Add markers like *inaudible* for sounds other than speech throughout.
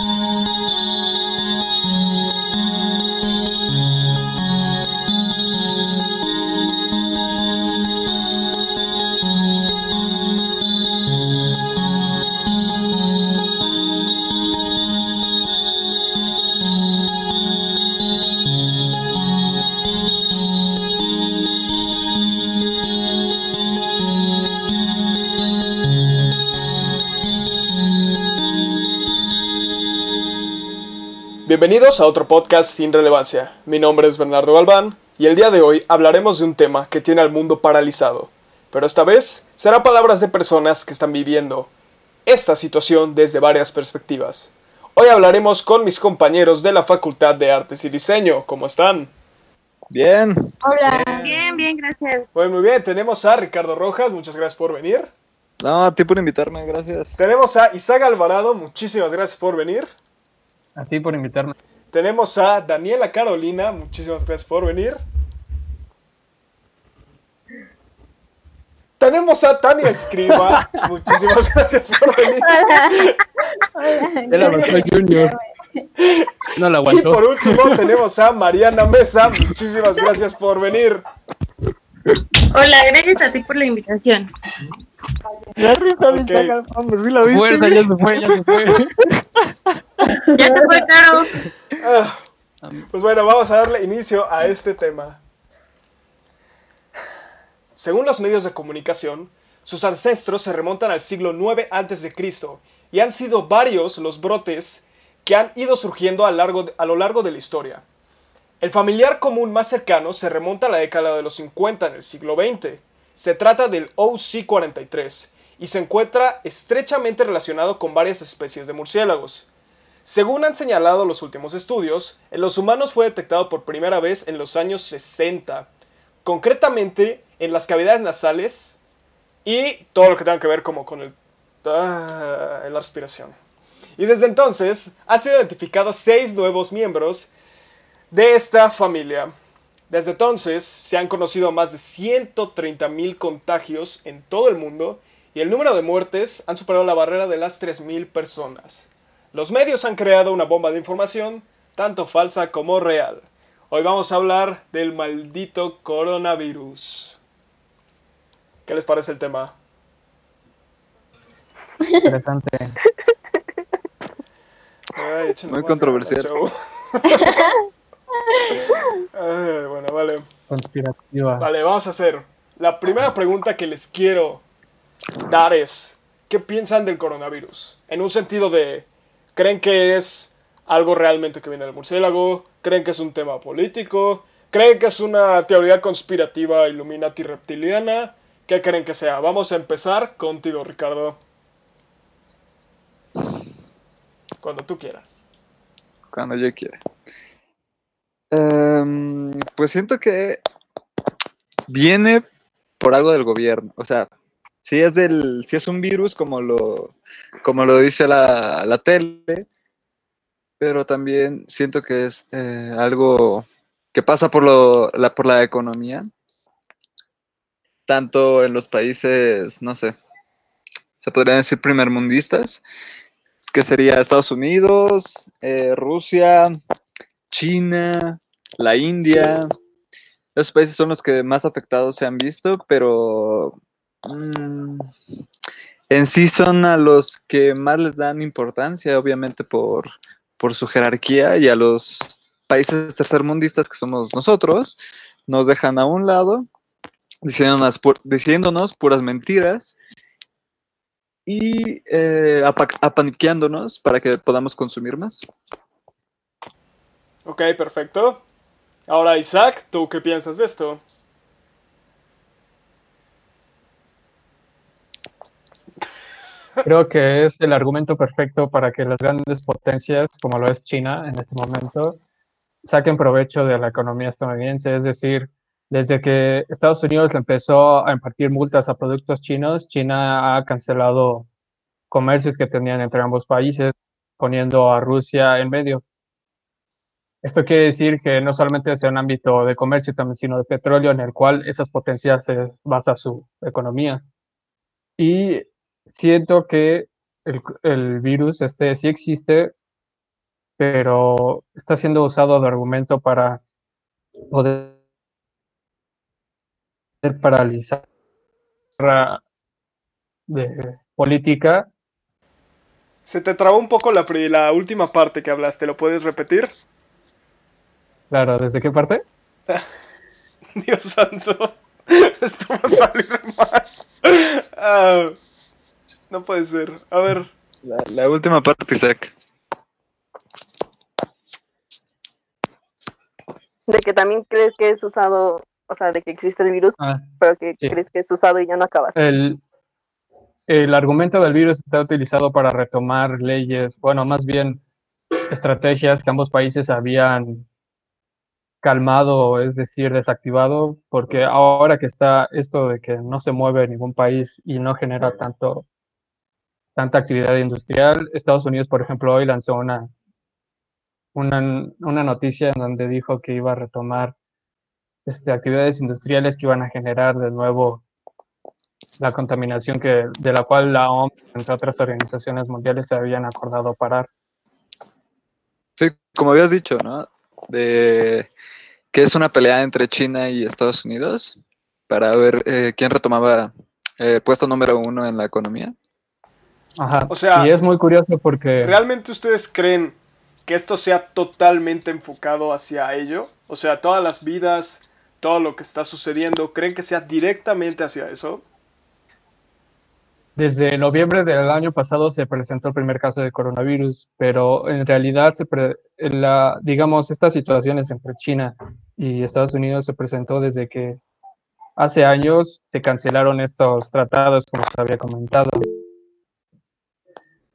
Música Bienvenidos a otro podcast sin relevancia. Mi nombre es Bernardo Galván y el día de hoy hablaremos de un tema que tiene al mundo paralizado. Pero esta vez será palabras de personas que están viviendo esta situación desde varias perspectivas. Hoy hablaremos con mis compañeros de la Facultad de Artes y Diseño. ¿Cómo están? Bien. Hola. Bien, bien, gracias. Muy, muy bien. Tenemos a Ricardo Rojas. Muchas gracias por venir. No, a ti por invitarme, gracias. Tenemos a Isaac Alvarado. Muchísimas gracias por venir. A ti por invitarme. Tenemos a Daniela Carolina, muchísimas gracias por venir. Tenemos a Tania Escriba, *laughs* muchísimas gracias por venir. Hola. *laughs* Ya la aguantó Junior. No la Y aguantó. por último tenemos a Mariana Mesa, muchísimas gracias por venir. Hola, gracias a ti por la invitación. La risa Ok. hombre, sí la viste. Fuerza, ya se fue, ya se fue. Ya se fue, Caro. Ah, Pues bueno, vamos a darle inicio a este tema. Según los medios de comunicación, sus ancestros se remontan al siglo IX a.C. y han sido varios los brotes que han ido surgiendo a, largo de- a lo largo de la historia. El familiar común más cercano se remonta a la década de los 50 en el siglo XX. Se trata del OC43 y se encuentra estrechamente relacionado con varias especies de murciélagos. Según han señalado los últimos estudios, en los humanos fue detectado por primera vez en los años 60, concretamente en las cavidades nasales y todo lo que tenga que ver como con el, ah, la respiración. Y desde entonces han sido identificados seis nuevos miembros de esta familia. Desde entonces se han conocido más de 130.000 contagios en todo el mundo y el número de muertes han superado la barrera de las 3.000 personas. Los medios han creado una bomba de información, tanto falsa como real. Hoy vamos a hablar del maldito coronavirus. ¿Qué les parece el tema? Interesante. Ay, Muy controversial. *laughs* Ay, bueno, vale. Conspirativa. Vale, vamos a hacer. La primera pregunta que les quiero dar es, ¿qué piensan del coronavirus? En un sentido de, ¿creen que es algo realmente que viene del murciélago? ¿Creen que es un tema político? ¿Creen que es una teoría conspirativa illuminati reptiliana? ¿Qué creen que sea? Vamos a empezar contigo, Ricardo. Cuando tú quieras. Cuando yo quiera. Em, pues siento que viene por algo del gobierno. O sea, si es del, si es un virus como lo, como lo dice la, la tele, pero también siento que es eh, algo que pasa por lo, la, por la economía, tanto en los países, no sé, se podrían decir primermundistas, que sería Estados Unidos, eh, Rusia, China, la India. Esos países son los que más afectados se han visto, pero mm, en sí son a los que más les dan importancia, obviamente por, por su jerarquía, y a los países tercermundistas que somos nosotros, nos dejan a un lado, diciéndonos, diciéndonos puras mentiras y eh, apa- apaniqueándonos para que podamos consumir más. Ok, perfecto. Ahora, Isaac, ¿tú qué piensas de esto? Creo que es el argumento perfecto para que las grandes potencias, como lo es China en este momento, saquen provecho de la economía estadounidense. Es decir, desde que Estados Unidos empezó a impartir multas a productos chinos, China ha cancelado comercios que tenían entre ambos países, poniendo a Rusia en medio. Esto quiere decir que no solamente sea un ámbito de comercio, también sino de petróleo, en el cual esas potencias se basa su economía. Y siento que el, el virus este sí existe, pero está siendo usado de argumento para poder paralizar la política. Se te trabó un poco la, la última parte que hablaste, ¿lo puedes repetir? Claro, ¿desde qué parte? *laughs* Dios santo, *laughs* esto va a salir mal. Ah, no puede ser. A ver, La, la última parte, Isaac. De que también crees que es usado, o sea, de que existe el virus, Ah, pero que Sí. crees que es usado y ya no acabas. el, el argumento del virus está utilizado para retomar leyes, bueno, más bien estrategias que ambos países habían calmado, es decir, desactivado, porque ahora que está esto de que no se mueve ningún país y no genera tanto tanta actividad industrial, Estados Unidos, por ejemplo, hoy lanzó una una, una noticia en donde dijo que iba a retomar este, actividades industriales que iban a generar de nuevo la contaminación que, de la cual la OMS, entre otras organizaciones mundiales, se habían acordado parar. Sí, como habías dicho, ¿no? De que es una pelea entre China y Estados Unidos para ver eh, quién retomaba el puesto número uno en la economía. Ajá. O sea, y es muy curioso porque ¿realmente ustedes creen que esto sea totalmente enfocado hacia ello? O sea, todas las vidas, todo lo que está sucediendo, ¿creen que sea directamente hacia eso? Desde noviembre del año pasado se presentó el primer caso de coronavirus, pero en realidad la, digamos, estas situaciones entre China y Estados Unidos se presentó desde que hace años se cancelaron estos tratados, como se había comentado.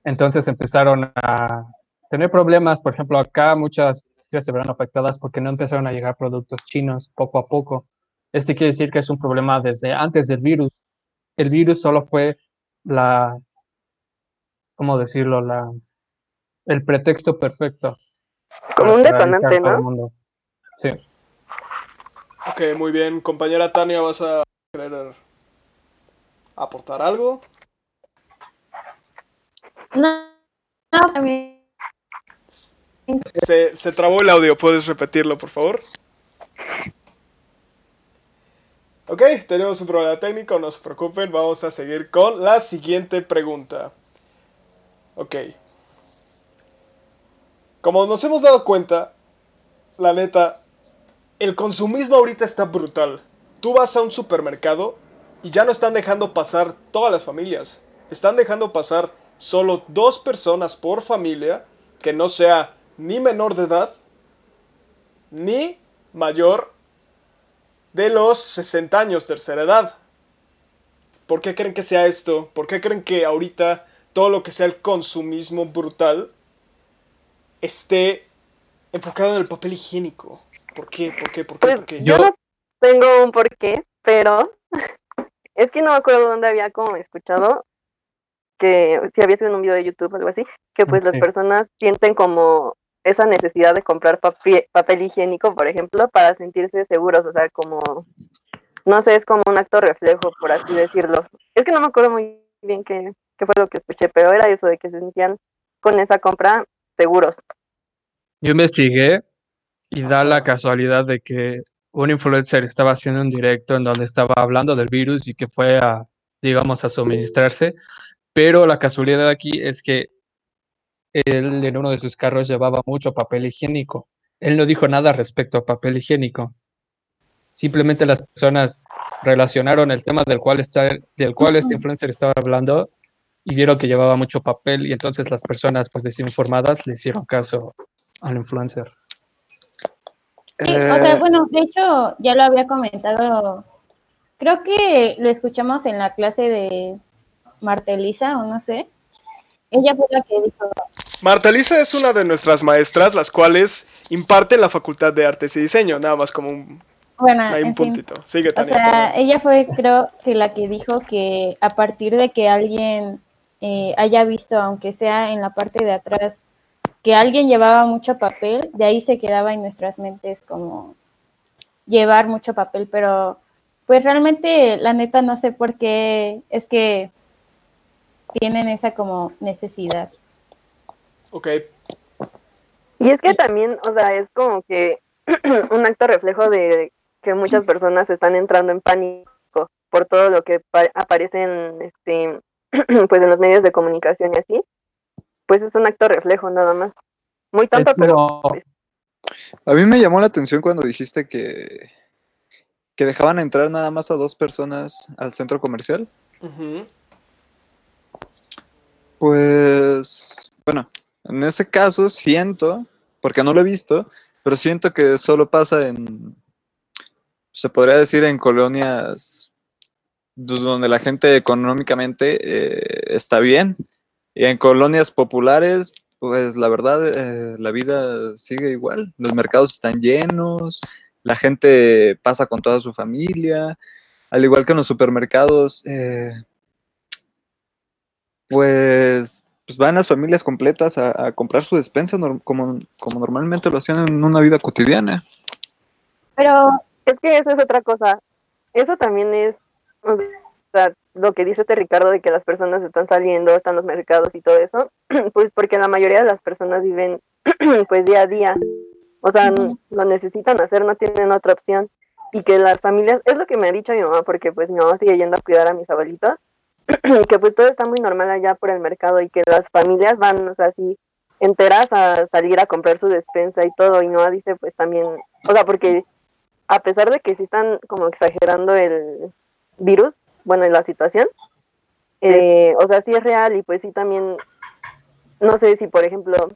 Entonces empezaron a tener problemas, por ejemplo, acá muchas industrias se verán afectadas porque no empezaron a llegar productos chinos poco a poco. Este quiere decir que es un problema desde antes del virus. El virus solo fue la, ¿cómo decirlo? La, el pretexto perfecto. Como un detonante, ¿no? mundo. Sí. Ok, muy bien. Compañera Tania, ¿vas a querer aportar algo? No, no, también. Se, se trabó el audio, ¿puedes repetirlo, por favor? Ok, tenemos un problema técnico, no se preocupen, vamos a seguir con la siguiente pregunta. Ok. Como nos hemos dado cuenta, la neta, el consumismo ahorita está brutal. Tú vas a un supermercado y ya no están dejando pasar todas las familias. Están dejando pasar solo dos personas por familia que no sea ni menor de edad ni mayor de los 60 años, tercera edad. ¿Por qué creen que sea esto? ¿Por qué creen que ahorita todo lo que sea el consumismo brutal esté enfocado en el papel higiénico? ¿Por qué? ¿Por qué? ¿Por qué? Pues ¿Por qué? yo no tengo un porqué, pero *laughs* es que no me acuerdo dónde había como escuchado que si había sido en un video de YouTube o algo así, que pues las personas sienten como esa necesidad de comprar papel higiénico, por ejemplo, para sentirse seguros, o sea, como, no sé, es como un acto reflejo, por así decirlo. Es que no me acuerdo muy bien qué, qué fue lo que escuché, pero era eso de que se sentían con esa compra seguros. Yo investigué y da la casualidad de que un influencer estaba haciendo un directo en donde estaba hablando del virus y que fue a, digamos, a suministrarse, pero la casualidad aquí es que él en uno de sus carros llevaba mucho papel higiénico. Él no dijo nada respecto a papel higiénico. Simplemente las personas relacionaron el tema del cual, está, del cual este influencer estaba hablando y vieron que llevaba mucho papel y entonces las personas pues desinformadas le hicieron caso al influencer. Eh, Sí, o sea, bueno, de hecho, ya lo había comentado. Creo que lo escuchamos en la clase de Marta Elisa, o no sé. Ella fue la que dijo, Marta Lisa es una de nuestras maestras, las cuales imparten la Facultad de Artes y Diseño, nada más como un, bueno, hay un en fin. puntito. Sigue, O Tania. sea, perdón. ella fue, creo que la que dijo que a partir de que alguien eh, haya visto, aunque sea en la parte de atrás, que alguien llevaba mucho papel, de ahí se quedaba en nuestras mentes como llevar mucho papel, pero pues realmente la neta no sé por qué es que tienen esa como necesidad. Ok, Y es que también, o sea, es como que *clears throat* un acto reflejo de que muchas personas están entrando en pánico por todo lo que pa- aparece en, este, *clears throat* pues en los medios de comunicación y así. Pues es un acto reflejo nada más. Muy tonto, Es pero pues, A mí me llamó la atención cuando dijiste que, que dejaban entrar nada más a dos personas al centro comercial. Pues, bueno, en ese caso siento, porque no lo he visto, pero siento que solo pasa en, se podría decir, en colonias pues, donde la gente económicamente eh, está bien. Y en colonias populares, pues la verdad, eh, la vida sigue igual. Los mercados están llenos, la gente pasa con toda su familia, al igual que en los supermercados. eh, pues, pues van las familias completas a, a comprar su despensa norm- como, como normalmente lo hacían en una vida cotidiana. Pero es que eso es otra cosa. Eso también es, o sea, lo que dice este Ricardo de que las personas están saliendo, están los mercados y todo eso, *clears throat* pues porque la mayoría de las personas viven *clears throat* pues día a día. O sea, lo necesitan hacer, no tienen otra opción. Y que las familias, es lo que me ha dicho mi mamá, porque pues mi mamá sigue yendo a cuidar a mis abuelitos, *clears throat* que pues todo está muy normal allá por el mercado y que las familias van, o sea, así enteras a salir a comprar su despensa y todo, y no dice pues también, o sea, porque a pesar de que sí están como exagerando el virus, bueno, la situación, eh, o sea, sí es real y pues sí también, no sé si por ejemplo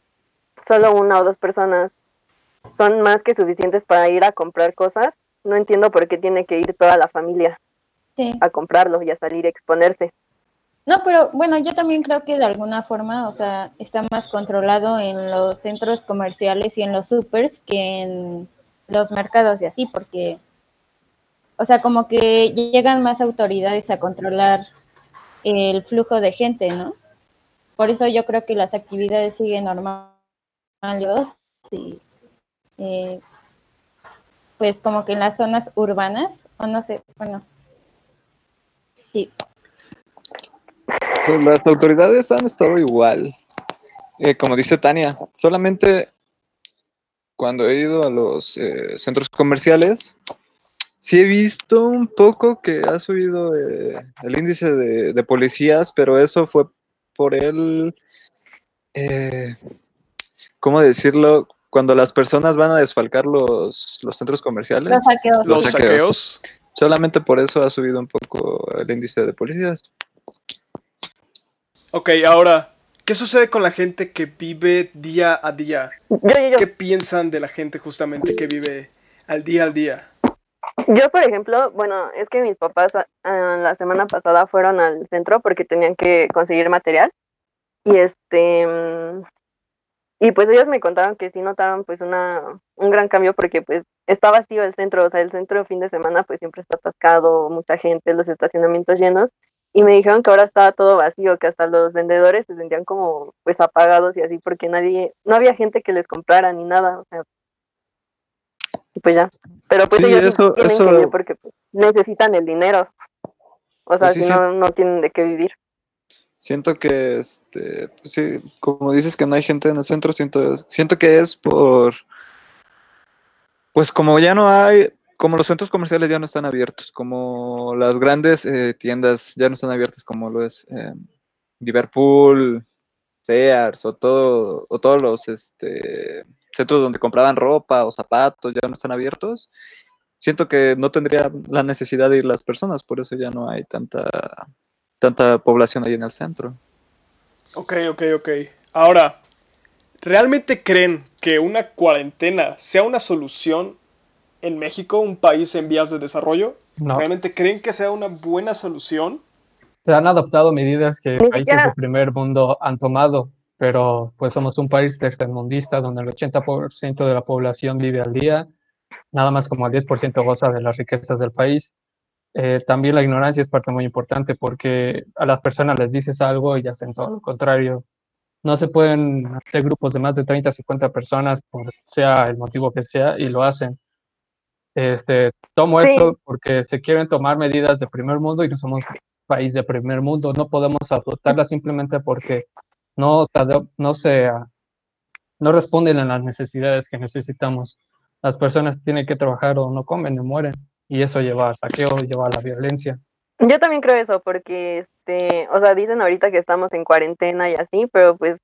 solo una o dos personas son más que suficientes para ir a comprar cosas, no entiendo por qué tiene que ir toda la familia sí. a comprarlo y a salir a exponerse. No, pero bueno, yo también creo que de alguna forma, o sea, está más controlado en los centros comerciales y en los supers que en los mercados y así, porque, o sea, como que llegan más autoridades a controlar el flujo de gente, ¿no? Por eso yo creo que las actividades siguen normales y, eh, pues como que en las zonas urbanas, o no sé, bueno, sí, Pues las autoridades han estado igual. Eh, como dice Tania, solamente cuando he ido a los eh, centros comerciales, sí he visto un poco que ha subido eh, el índice de, de policías, pero eso fue por el, eh, ¿cómo decirlo? Cuando las personas van a desfalcar los, los centros comerciales, los saqueos. Los Los saqueos. Solamente por eso ha subido un poco el índice de policías. Ok, ahora, ¿qué sucede con la gente que vive día a día? Yo, yo, yo, ¿Qué piensan de la gente justamente que vive al día al día? Yo, por ejemplo, bueno, es que mis papás ah, la semana pasada fueron al centro porque tenían que conseguir material y este mm, y pues ellos me contaron que sí notaron pues una un gran cambio porque pues está vacío el centro, o sea, el centro fin de semana pues siempre está atascado, mucha gente, los estacionamientos llenos y me dijeron que ahora estaba todo vacío, que hasta los vendedores se sentían como pues apagados y así porque nadie no había gente que les comprara ni nada, o sea, y pues ya. Pero pues Sí, ellos eso- tienen eso- que porque pues, necesitan el dinero. O sea, Pues sí, si sí. no, no tienen de qué vivir. Siento que, este, pues sí, como dices que no hay gente en el centro, siento, siento que es por, pues como ya no hay, como los centros comerciales ya no están abiertos, como las grandes eh, tiendas ya no están abiertas, como lo es eh, Liverpool, Sears o todo, o todos los este, centros donde compraban ropa o zapatos ya no están abiertos. Siento que no tendría la necesidad de ir las personas, por eso ya no hay tanta tanta población ahí en el centro. Ok, ok, ok. Ahora, ¿realmente creen que una cuarentena sea una solución en México, un país en vías de desarrollo? No. ¿Realmente creen que sea una buena solución? Se han adoptado medidas que países siquiera- de primer mundo han tomado, pero pues somos un país tercermundista donde el 80% de la población vive al día, nada más como el 10% goza de las riquezas del país. Eh, también la ignorancia es parte muy importante porque a las personas les dices algo y hacen todo lo contrario. No se pueden hacer grupos de más de 30, 50 personas, por sea el motivo que sea, y lo hacen. Este, tomo Sí. esto porque se quieren tomar medidas de primer mundo y no somos país de primer mundo. No podemos adoptarlas simplemente porque no, no se, no responden a las necesidades que necesitamos. Las personas tienen que trabajar o no comen o mueren, y eso lleva al saqueo, lleva a la violencia. Yo también creo eso, porque, este, o sea, dicen ahorita que estamos en cuarentena y así, pero pues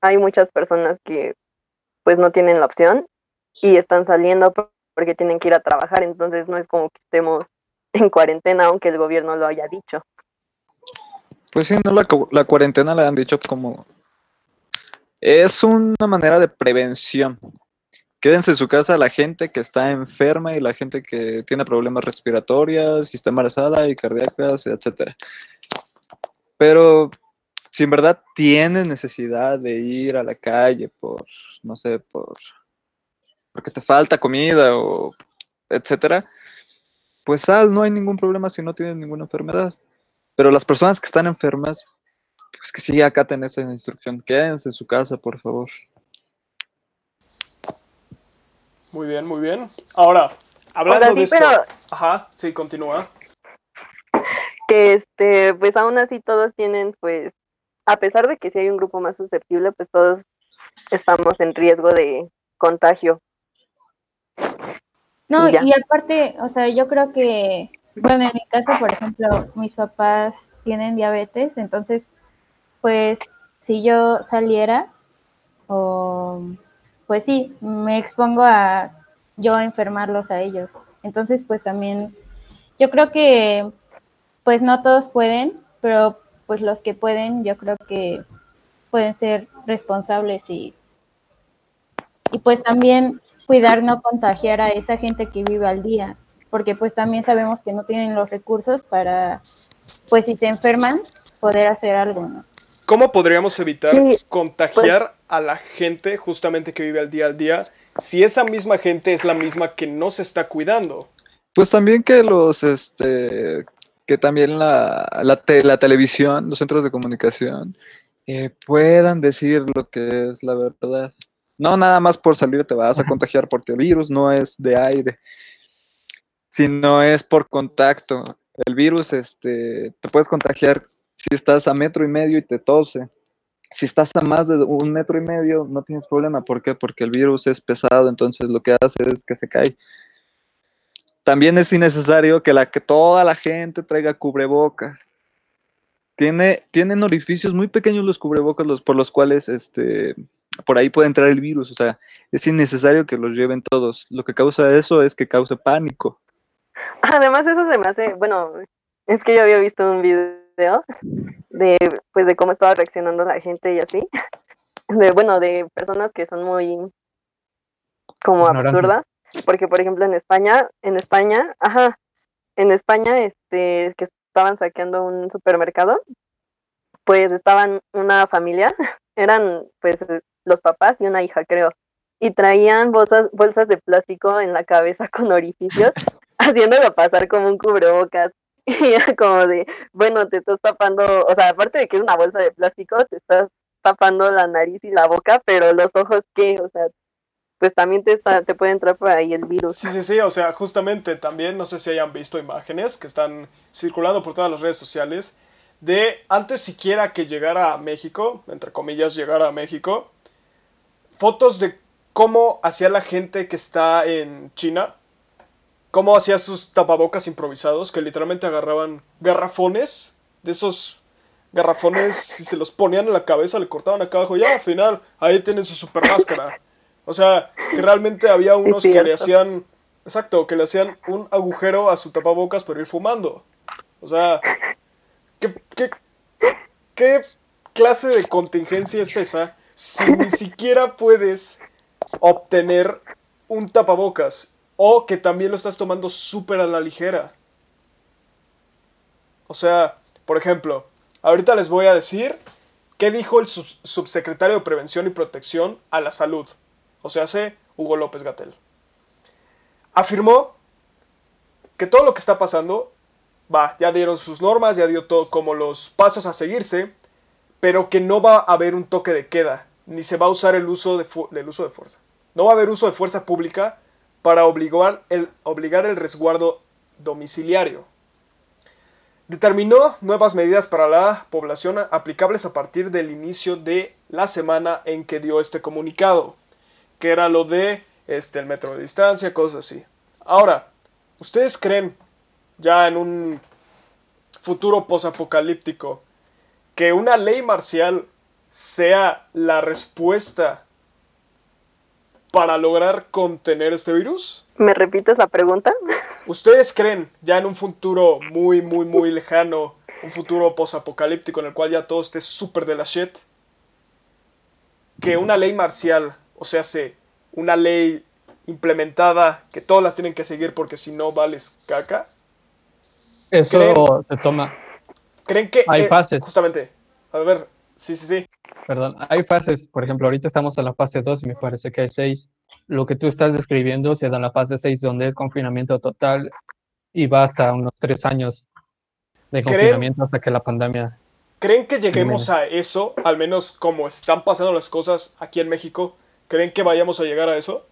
hay muchas personas que pues no tienen la opción y están saliendo porque tienen que ir a trabajar, entonces no es como que estemos *laughs* en cuarentena, aunque el gobierno lo haya dicho. Pues sí, no, la, cu- la cuarentena la han dicho como... Es una manera de prevención. Quédense en su casa la gente que está enferma y la gente que tiene problemas respiratorios y está embarazada y cardíacas, etcétera. Pero si en verdad tienes necesidad de ir a la calle por, no sé, por porque te falta comida o etcétera, pues sal, no hay ningún problema si no tienes ninguna enfermedad. Pero las personas que están enfermas, pues que sí acaten esa instrucción. Quédense en su casa, por favor. Muy bien, muy bien. Ahora, hablando Ahora sí, de esto. pero- Ajá, sí, continúa. que este, pues aún así todos tienen, pues, a pesar de que si hay un grupo más susceptible, pues todos estamos en riesgo de contagio. No, y aparte, o sea, yo creo que, bueno, en mi caso, por ejemplo, mis papás tienen diabetes, entonces, pues, si yo saliera, o, pues sí, me expongo a yo a enfermarlos a ellos. Entonces, pues también, yo creo que, pues no todos pueden, pero pues los que pueden, yo creo que pueden ser responsables y, y pues también cuidar no contagiar a esa gente que vive al día, porque pues también sabemos que no tienen los recursos para, pues si se enferman, poder hacer algo, ¿no? ¿Cómo podríamos evitar Sí, contagiar a la gente justamente que vive al día al día si esa misma gente es la misma que no se está cuidando? Pues también que los, este, que también la, la, te- la televisión, los centros de comunicación, eh, puedan decir lo que es la verdad. No nada más por salir te vas a contagiar porque el virus no es de aire, sino es por contacto. El virus, este, te puedes contagiar si estás a metro y medio y te tose. Si estás a más de un metro y medio, no tienes problema. ¿Por qué? Porque el virus es pesado, entonces lo que hace es que se cae. También es innecesario que, la, que toda la gente traiga cubrebocas. Tiene, tienen orificios muy pequeños los cubrebocas los, por los cuales este, por ahí puede entrar el virus. O sea, es innecesario que los lleven todos. Lo que causa eso es que cause pánico. Además, eso se me hace, bueno, es que yo había visto un video de, pues, de cómo estaba reaccionando la gente y así. *laughs* De, bueno, de personas que son muy como absurdas. Porque, por ejemplo, en España, en España, ajá, en España, este, que estaban saqueando un supermercado, pues estaban una familia, *laughs* eran pues los papás y una hija, creo, y traían bolsas, bolsas de plástico en la cabeza con orificios, *laughs* haciéndolo pasar como un cubrebocas. *laughs* Y era como de, bueno, te estás tapando, o sea, aparte de que es una bolsa de plástico, te estás tapando la nariz y la boca, pero los ojos, ¿qué? O sea, pues también te, está, te puede entrar por ahí el virus. Sí, sí, sí, o sea, justamente también, no sé si hayan visto imágenes que están circulando por todas las redes sociales, de antes siquiera que llegara a México, entre comillas, llegara a México, fotos de cómo hacía la gente que está en China, cómo hacía sus tapabocas improvisados, que literalmente agarraban garrafones, de esos garrafones, y se los ponían en la cabeza, le cortaban acá abajo, ya al final, ahí tienen su super máscara. O sea, que realmente había unos que le hacían, exacto, que le hacían un agujero a su tapabocas para ir fumando. O sea, ¿qué, qué, qué clase de contingencia es esa si ni siquiera puedes obtener un tapabocas o que también lo estás tomando súper a la ligera? O sea, por ejemplo, ahorita les voy a decir qué dijo el subsecretario de Prevención y Protección a la Salud, o sea, hace Hugo López Gatel. Afirmó que todo lo que está pasando, va, ya dieron sus normas, ya dio todo como los pasos a seguirse, pero que no va a haber un toque de queda, ni se va a usar el uso el uso de fuerza. No va a haber uso de fuerza pública para obligar el, obligar el resguardo domiciliario. determinó nuevas medidas para la población aplicables a partir del inicio de la semana en que dio este comunicado, que era lo de este, el metro de distancia, cosas así. Ahora, ¿ustedes creen ya en un futuro posapocalíptico que una ley marcial sea la respuesta para lograr contener este virus? ¿Me repites la pregunta? *laughs* ¿Ustedes creen ya en un futuro muy, muy, muy lejano, un futuro posapocalíptico en el cual ya todo esté súper de la shit? Que una ley marcial, o sea, se, una ley implementada que todas las tienen que seguir porque si no vales caca. Eso ¿Creen? se toma, ¿Creen que... Hay eh, fases. Justamente. A ver, sí, sí, sí. Perdón, hay fases, por ejemplo, ahorita estamos en la fase 2 y me parece que hay 6. Lo que tú estás describiendo se da en la fase 6 donde es confinamiento total y va hasta unos 3 años de confinamiento hasta que la pandemia... ¿Creen que lleguemos a eso? Al menos como están pasando las cosas aquí en México. ¿Creen que vayamos a llegar a eso?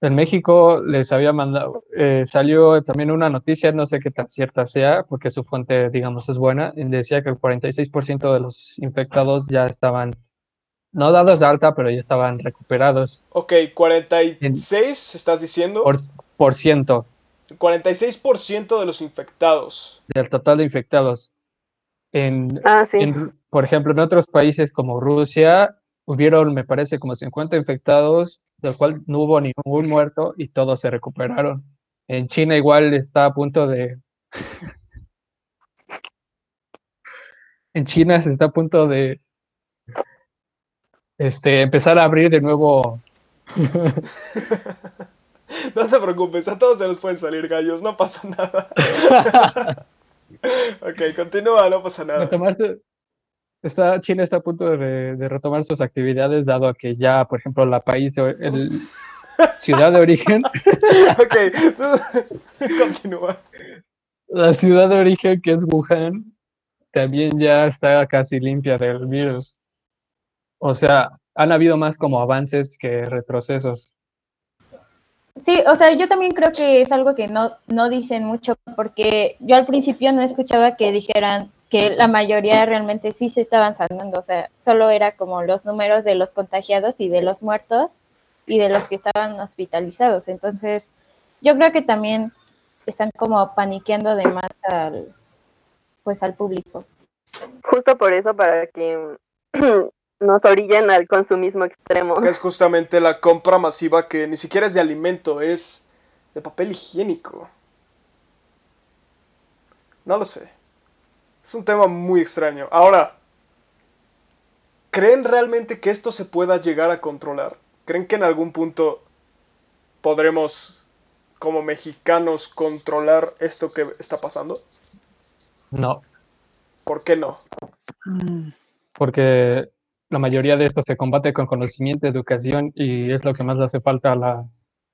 En México les había mandado, eh, salió también una noticia, no sé qué tan cierta sea, porque su fuente, digamos, es buena, y decía que el 46% de los infectados ya estaban, no dados de alta, pero ya estaban recuperados Ok, 46, estás diciendo. por, por ciento 46% de los infectados. del total de infectados. En, Ah, sí. en- por ejemplo, en otros países como Rusia, hubieron, me parece, como 50 infectados, del cual no hubo ningún muerto y todos se recuperaron. En China igual está a punto de... *laughs* En China se está a punto de este, empezar a abrir de nuevo. *laughs* No te preocupes, a todos se nos pueden salir gallos, no pasa nada. *laughs* ok, continúa, no pasa nada. retomarse- está, China está a punto de, de retomar sus actividades, dado a que ya, por ejemplo, la país, de- el, *laughs* ciudad de origen, ok, continúa. la ciudad de origen que es Wuhan, también ya está casi limpia del virus. O sea, han habido más como avances que retrocesos. Sí, o sea, yo también creo que es algo que no, no dicen mucho, porque yo al principio no escuchaba que dijeran que la mayoría realmente sí se estaban sanando, o sea, solo era como los números de los contagiados y de los muertos y de los que estaban hospitalizados. Entonces, yo creo que también están como paniqueando de más al, pues al público. Justo por eso, para que *clears throat* nos orillen al consumismo extremo. Que es justamente la compra masiva que ni siquiera es de alimento, es de papel higiénico. No lo sé. Es un tema muy extraño. Ahora, ¿creen realmente que esto se pueda llegar a controlar? ¿Creen que en algún punto podremos, como mexicanos, controlar esto que está pasando? No, ¿Por qué no? porque la mayoría de esto se combate con conocimiento, educación y es lo que más le hace falta a la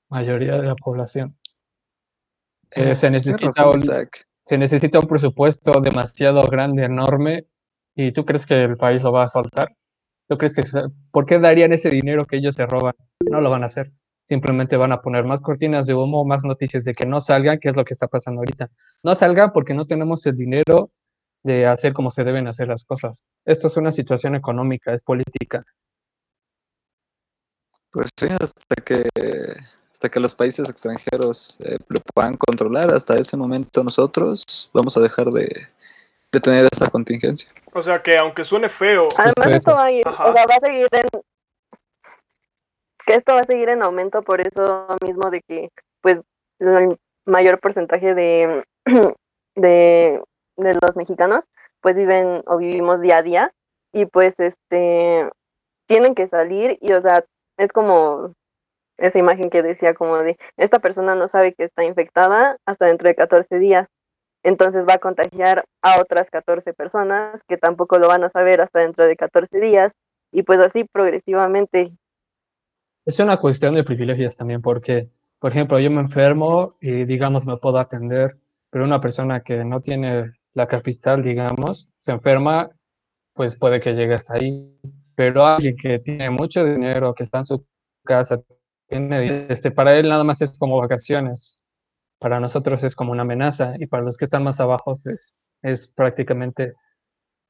mayoría de la población. Eh, se Tienes necesita razón, un- Isaac. se necesita un presupuesto demasiado grande, enorme, y tú crees que el país lo va a soltar. ¿Tú crees que se- por qué darían ese dinero que ellos se roban? No lo van a hacer. Simplemente van a poner más cortinas de humo, más noticias de que no salgan, que es lo que está pasando ahorita. No salgan porque no tenemos el dinero de hacer como se deben hacer las cosas. Esto es una situación económica, es política. Pues sí, hasta que, hasta que los países extranjeros eh, lo puedan controlar, hasta ese momento nosotros vamos a dejar de, de tener esa contingencia. O sea que aunque suene feo, Además, esto va a ir, o sea, va a seguir en. Que esto va a seguir en aumento por eso mismo de que, pues, el mayor porcentaje de, *clears throat* de, de los mexicanos, pues viven o vivimos día a día y pues, este, tienen que salir y, o sea, es como esa imagen que decía como de, esta persona no sabe que está infectada hasta dentro de 14 días. Entonces va a contagiar a otras 14 personas que tampoco lo van a saber hasta dentro de 14 días y pues así progresivamente. Es una cuestión de privilegios también, porque, por ejemplo, yo me enfermo y, digamos, me puedo atender, pero una persona que no tiene la capital, digamos, se enferma, pues puede que llegue hasta ahí. Pero alguien que tiene mucho dinero, que está en su casa, tiene, este, para él nada más es como vacaciones. Para nosotros es como una amenaza y para los que están más abajo es, es prácticamente,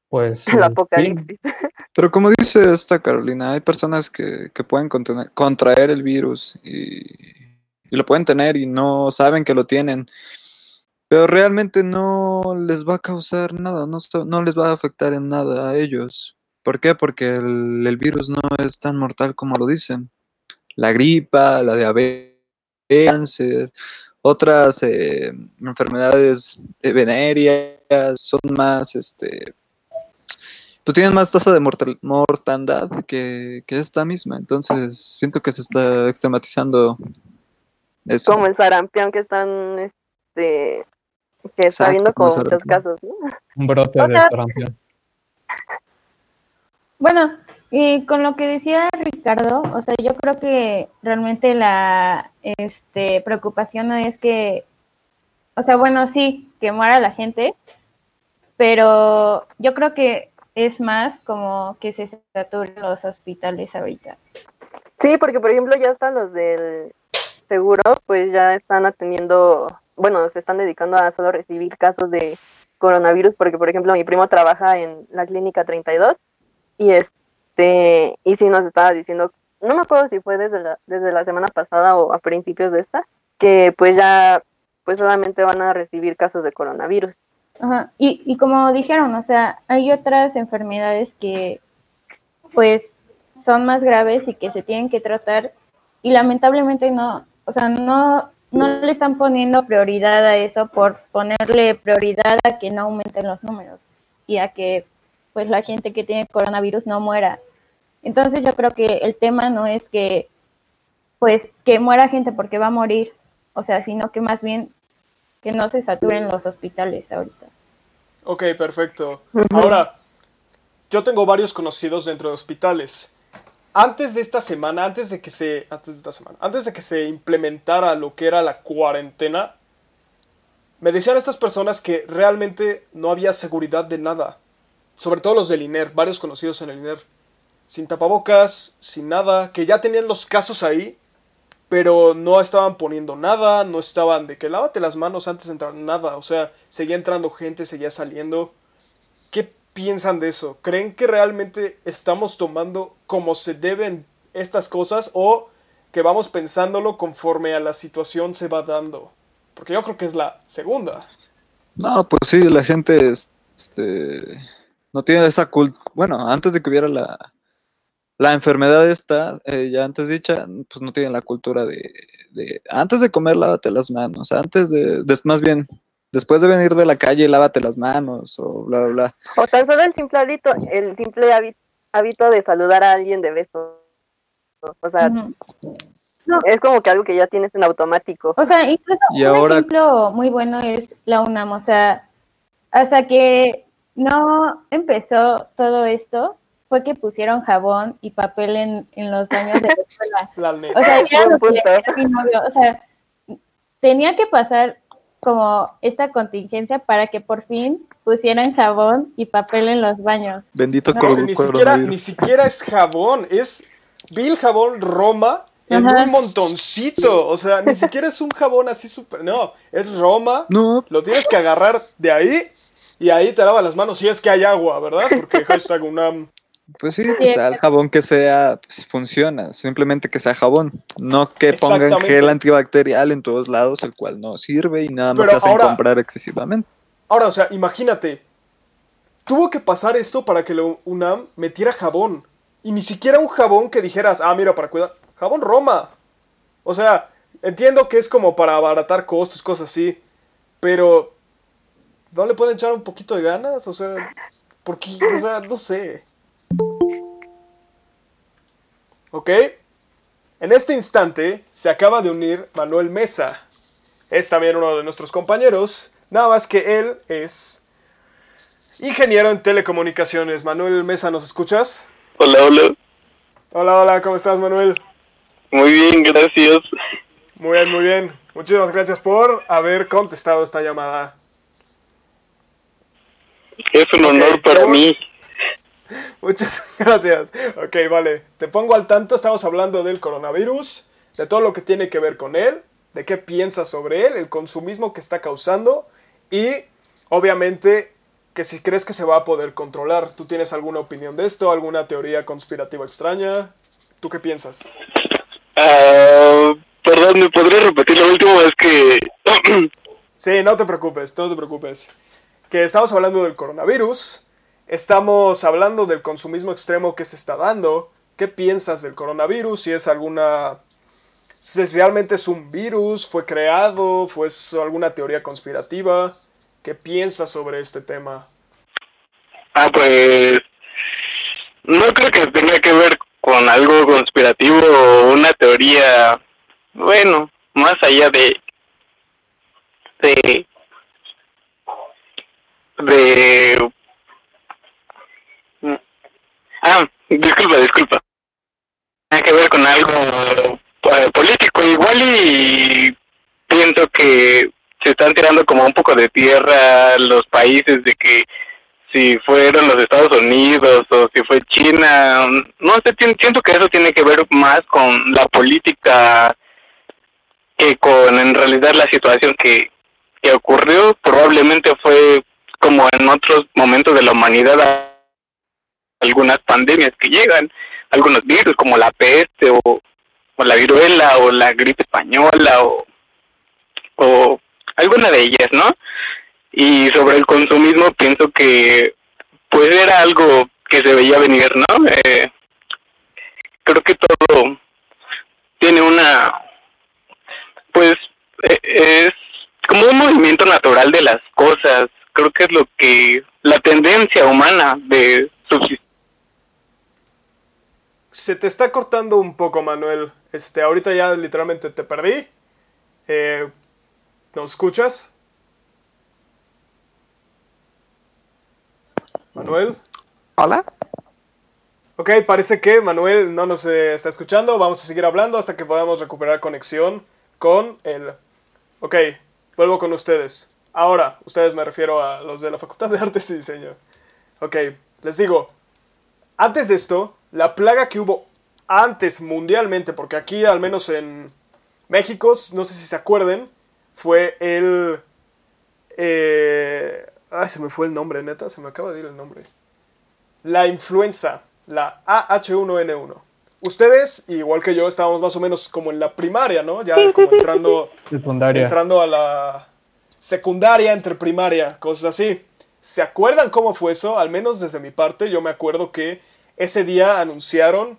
pues, El fin. apocalipsis. *laughs* Pero como dice esta Carolina, hay personas que, que pueden contener- contraer el virus y, y lo pueden tener y no saben que lo tienen. Pero realmente no les va a causar nada, no, no les va a afectar en nada a ellos. ¿Por qué? Porque el, virus no es tan mortal como lo dicen. La gripa, la diabetes, el cáncer, otras eh, enfermedades eh, venéreas son más, este, pues tienen más tasa de mortal- mortandad que, que esta misma. Entonces siento que se está extrematizando. Como el sarampión que están, este, que está Exacto, habiendo como muchos casos, ¿no? Un brote O de sarampión. Bueno, y con lo que decía Ricardo, o sea, yo creo que realmente la este, preocupación no es que, o sea, bueno, sí, que muera la gente, pero yo creo que es más como que se saturen los hospitales ahorita. Sí, porque por ejemplo ya están los del seguro, pues ya están atendiendo, bueno, se están dedicando a solo recibir casos de coronavirus, porque por ejemplo mi primo trabaja en la clínica 32 y este, y sí nos estaba diciendo, no me acuerdo si fue desde la, desde la semana pasada o a principios de esta, que pues ya, pues solamente van a recibir casos de coronavirus. Ajá. Y, y como dijeron, o sea, hay otras enfermedades que pues son más graves y que se tienen que tratar y lamentablemente no, o sea, no, no le están poniendo prioridad a eso por ponerle prioridad a que no aumenten los números y a que pues la gente que tiene coronavirus no muera. Entonces yo creo que el tema no es que pues que muera gente porque va a morir, o sea, sino que más bien que no se saturen los hospitales ahorita. Ok, perfecto. Ahora, yo tengo varios conocidos dentro de hospitales. Antes de esta semana, antes de que se, antes de esta semana, antes de que se implementara lo que era la cuarentena, me decían estas personas que realmente no había seguridad de nada. Sobre todo los del INER, varios conocidos en el INER. Sin tapabocas, sin nada, que ya tenían los casos ahí, pero no estaban poniendo nada, no estaban de que lávate las manos antes de entrar, nada. O sea, seguía entrando gente, seguía saliendo. ¿Qué piensan de eso? ¿Creen que realmente estamos tomando como se deben estas cosas o que vamos pensándolo conforme a la situación se va dando? Porque yo creo que es la segunda. No, pues sí, la gente este, no tiene esa cultura. Bueno, antes de que hubiera la, la enfermedad esta, eh, ya antes dicha, pues no tienen la cultura de, de antes de comer lávate las manos, antes de, des- más bien, después de venir de la calle lávate las manos o bla, bla, bla. O tan solo el simple hábito, el simple hábito, de saludar a alguien de beso. O sea, es como que algo que ya tienes en automático. O sea, incluso Y un ahora- ejemplo muy bueno es la UNAM, o sea, hasta que no empezó todo esto, fue que pusieron jabón y papel en, en los baños de la *laughs* escuela. La O sea, era Buen lo que le punto. decía a mi novio, o sea, tenía que pasar como esta contingencia para que por fin pusieran jabón y papel en los baños. Bendito No, coro- ni siquiera, ni siquiera es jabón, es Bill jabón Roma en Ajá. un montoncito. O sea, ni siquiera es un jabón así súper. No, es Roma. No, Lo tienes que agarrar de ahí y ahí te lavas las manos si es que hay agua, ¿verdad? Porque hashtag UNAM. Pues sí, o sea, el jabón que sea, pues, funciona, simplemente que sea jabón, no que pongan gel antibacterial en todos lados, el cual no sirve y nada más Pero te hacen ahora- comprar excesivamente. Ahora, o sea, imagínate. Tuvo que pasar esto para que la UNAM metiera jabón. Y ni siquiera un jabón que dijeras, ah, mira, para cuidar. Jabón Roma. O sea, entiendo que es como para abaratar costos, cosas así. Pero, ¿no le pueden echar un poquito de ganas? O sea, porque, o sea, no sé. ¿Ok? En este instante se acaba de unir Manuel Mesa. Es también uno de nuestros compañeros. Nada más que él es ingeniero en telecomunicaciones. Manuel Mesa, ¿nos escuchas? Hola, hola. Hola, hola, ¿cómo estás, Manuel? Muy bien, gracias. Muy bien, muy bien. Muchísimas gracias por haber contestado esta llamada. Es un honor para mí. *laughs* Muchas gracias. Ok, vale. Te pongo al tanto. Estamos hablando del coronavirus, de todo lo que tiene que ver con él, de qué piensas sobre él, el consumismo que está causando y, obviamente, que si crees que se va a poder controlar. ¿Tú tienes alguna opinión de esto? ¿Alguna teoría conspirativa extraña? ¿Tú qué piensas? Ah, perdón, ¿me podrías repetir lo último? Es que... *clears throat* Sí, no te preocupes, no te preocupes. Que estamos hablando del coronavirus, estamos hablando del consumismo extremo que se está dando. ¿Qué piensas del coronavirus? Si es alguna... Si realmente es un virus, fue creado, fue alguna teoría conspirativa. ¿Qué piensas sobre este tema? Ah, pues... No creo que tenga que ver con algo conspirativo o una teoría, bueno, más allá de... de... de... Ah, disculpa, disculpa. Tiene que ver con algo eh, político igual y pienso que se están tirando como un poco de tierra los países de que si fueron los Estados Unidos o si fue China, no sé, siento que eso tiene que ver más con la política que con en realidad la situación que, que ocurrió, probablemente fue como en otros momentos de la humanidad algunas pandemias que llegan, algunos virus como la peste o, la viruela o la gripe española o, o alguna de ellas, ¿no? Y sobre el consumismo pienso que pues era algo que se veía venir, ¿no? Eh, creo que todo tiene una, pues eh, es como un movimiento natural de las cosas. Creo que es lo que la tendencia humana de subsistir. Se te está cortando un poco, Manuel. Este, ahorita ya literalmente te perdí. Eh, ¿Nos escuchas? Manuel. Hola. Ok, parece que Manuel no nos eh, está escuchando. Vamos a seguir hablando hasta que podamos recuperar conexión con él. Ok, vuelvo con ustedes. Ahora, ustedes me refiero a los de la Facultad de *laughs* Artes y Diseño. Ok, les digo, antes de esto, la plaga que hubo antes mundialmente, porque aquí al menos en México, no sé si se acuerden, fue el... Eh, Ay, se me fue el nombre, neta, se me acaba de ir el nombre. La influenza, la AH1N1. Ustedes, igual que yo, estábamos más o menos como en la primaria, ¿no? Ya como *laughs* entrando, Secundaria. entrando a la secundaria entre primaria, cosas así. ¿Se acuerdan cómo fue eso? Al menos desde mi parte, yo me acuerdo que ese día anunciaron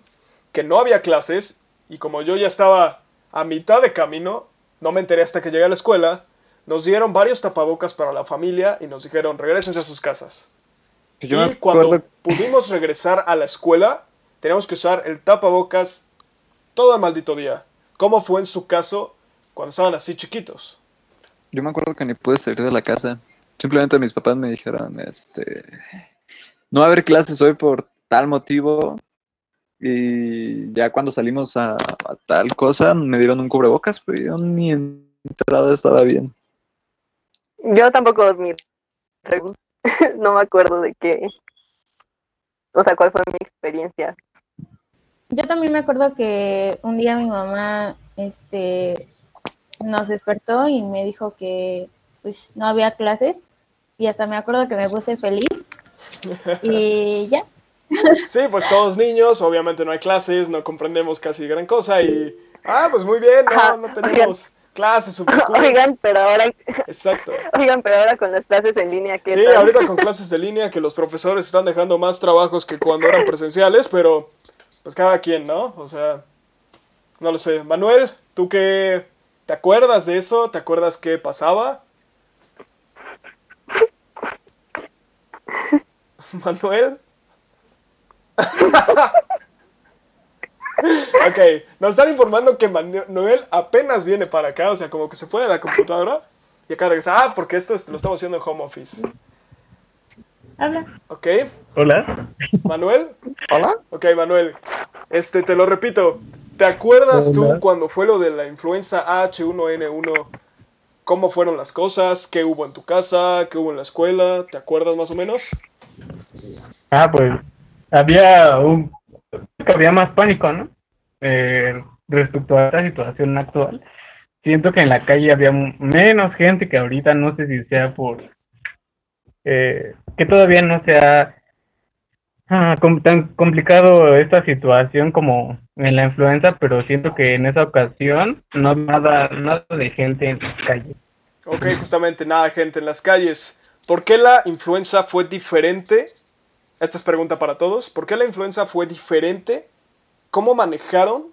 que no había clases y como yo ya estaba a mitad de camino, no me enteré hasta que llegué a la escuela, nos dieron varios tapabocas para la familia y nos dijeron regresense a sus casas. Yo y cuando pudimos regresar a la escuela, teníamos que usar el tapabocas todo el maldito día. ¿Cómo fue en su caso cuando estaban así chiquitos? Yo me acuerdo que ni pude salir de la casa. Simplemente mis papás me dijeron, este, no va a haber clases hoy por tal motivo. Y ya cuando salimos a, a tal cosa, me dieron un cubrebocas, pero yo ni entrada estaba bien. Yo tampoco dormí. *laughs* no me acuerdo de qué. O sea, cuál fue mi experiencia. Yo también me acuerdo que un día mi mamá este, nos despertó y me dijo que pues no había clases y hasta me acuerdo que me puse feliz y ya. Sí, pues todos niños, obviamente no hay clases, no comprendemos casi gran cosa y... Ah, pues muy bien, Ajá, no, no tenemos clases, super cool. Oigan, pero ahora, Exacto. oigan, pero ahora con las clases en línea, ¿qué Sí, tal? ahorita con *laughs* clases de línea que los profesores están dejando más trabajos que cuando eran presenciales, pero pues cada quien, ¿no? O sea, no lo sé. Manuel, ¿tú qué te acuerdas de eso? ¿Te acuerdas qué pasaba? *laughs* *laughs* Manuel. Ok, nos están informando que Manuel apenas viene para acá, o sea, como que se fue de la computadora y acá regresa. Ah, porque esto es- lo estamos haciendo en home office. Habla. Ok, Hola. Manuel. Hola. Ok, Manuel. Este, te lo repito. ¿Te acuerdas tú cuando fue lo de la influenza H1N1? ¿Cómo fueron las cosas? ¿Qué hubo en tu casa? ¿Qué hubo en la escuela? ¿Te acuerdas más o menos? Ah, pues había un que había más pánico, ¿no? Eh, respecto a esta situación actual. Siento que en la calle había menos gente que ahorita, no sé si sea por eh, que todavía no se ha ah, tan complicado esta situación como en la influenza, pero siento que en esa ocasión no nada, nada de gente en las calles. Ok, justamente nada de gente en las calles. ¿Por qué la influenza fue diferente? Esta es pregunta para todos. ¿Por qué la influenza fue diferente? ¿Cómo manejaron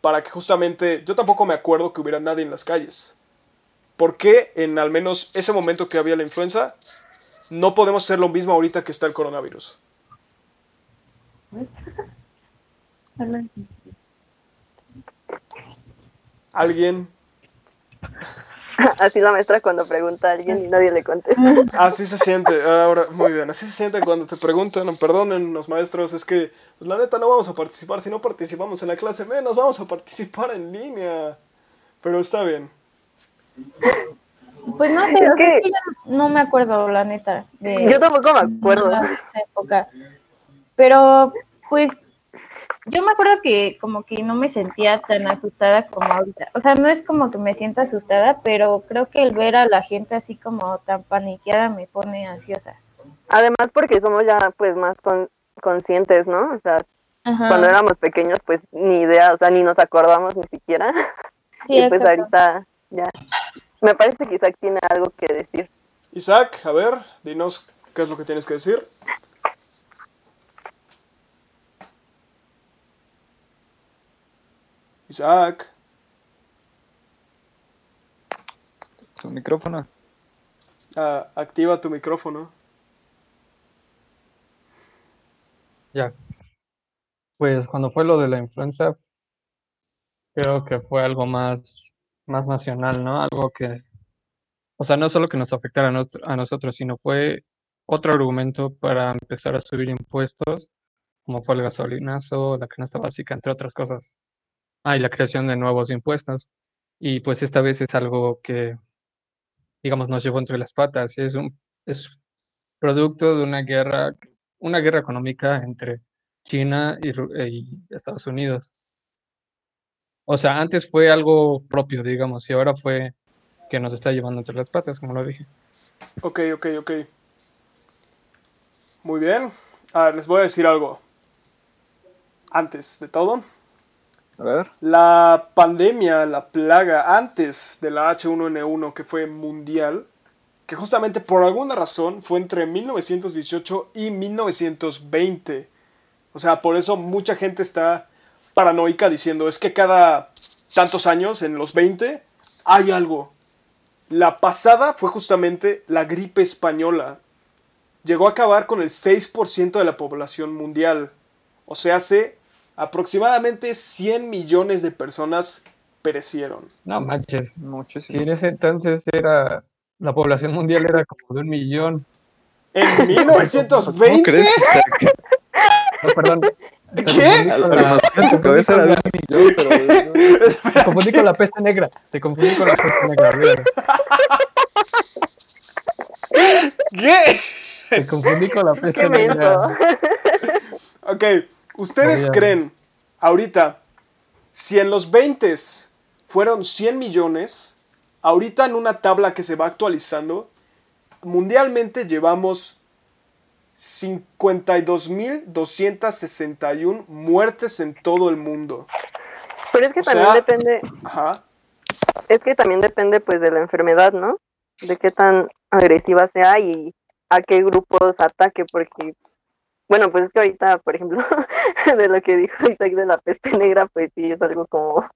para que justamente... Yo tampoco me acuerdo que hubiera nadie en las calles. ¿Por qué en al menos ese momento que había la influenza no podemos hacer lo mismo ahorita que está el coronavirus? *laughs* ¿Alguien? *laughs* Así la maestra cuando pregunta a alguien y nadie le contesta. *laughs* Así se siente, ahora, muy bien, así se siente cuando te preguntan, perdonen los maestros, es que pues, la neta no vamos a participar, si no participamos en la clase menos vamos a participar en línea, pero está bien. Pues no sé, Es que- yo no me acuerdo, la neta. De, Yo tampoco me acuerdo. de esa época. Pero, pues, yo me acuerdo que como que no me sentía tan asustada como ahorita. O sea, no es como que me sienta asustada, pero creo que el ver a la gente así como tan paniqueada me pone ansiosa. Además porque somos ya pues más con- conscientes, ¿no? O sea, Ajá. cuando éramos pequeños pues ni idea, o sea, ni nos acordamos ni siquiera. Sí, y pues exacto. ahorita ya. Me parece que Isaac tiene algo que decir. Isaac, a ver, dinos qué es lo que tienes que decir. Isaac, Su micrófono. ah, activa tu micrófono. Ya. Pues cuando fue lo de la influenza, creo que fue algo más, más nacional, ¿no? Algo que, o sea, no solo que nos afectara a, nos- a nosotros, sino fue otro argumento para empezar a subir impuestos, como fue el gasolinazo, la canasta básica, entre otras cosas. Ah, y la creación de nuevos impuestos. Y pues esta vez es algo que, digamos, nos llevó entre las patas. Es un, es producto de una guerra, una guerra económica entre China y, y Estados Unidos. O sea, antes fue algo propio, digamos, y ahora fue que nos está llevando entre las patas, como lo dije. Ok, ok, ok. Muy bien. A ver, les voy a decir algo. Antes de todo, A ver. la pandemia, la plaga antes de la H1N1 que fue mundial, que justamente por alguna razón fue entre 1918 y 1920. O sea, por eso mucha gente está paranoica diciendo, es que cada tantos años, en los 20, hay algo. La pasada fue justamente la gripe española. Llegó a acabar con el 6% de la población mundial. O sea, hace aproximadamente 100 millones de personas perecieron. No manches, si Muchísimo. en ese entonces era, la población mundial era como de un millón. En *laughs* ¿Cómo 1920, crees? *laughs* No, perdón, ¿qué? Tu cabeza era de un millón, pero... *laughs* te confundí con la peste negra, te confundí con la peste negra. ¿Qué? te confundí con la peste negra. Ok, ¿ustedes Oigan. creen ahorita si en los 20 fueron 100 millones, ahorita en una tabla que se va actualizando, mundialmente llevamos 52.261 muertes en todo el mundo? Pero es que O también sea- depende, Ajá. es que también depende pues de la enfermedad, ¿no? De qué tan agresiva sea y a qué grupos ataque, porque, bueno, pues es que ahorita, por ejemplo, *laughs* de lo que dijo Isaac de la peste negra, pues sí es algo como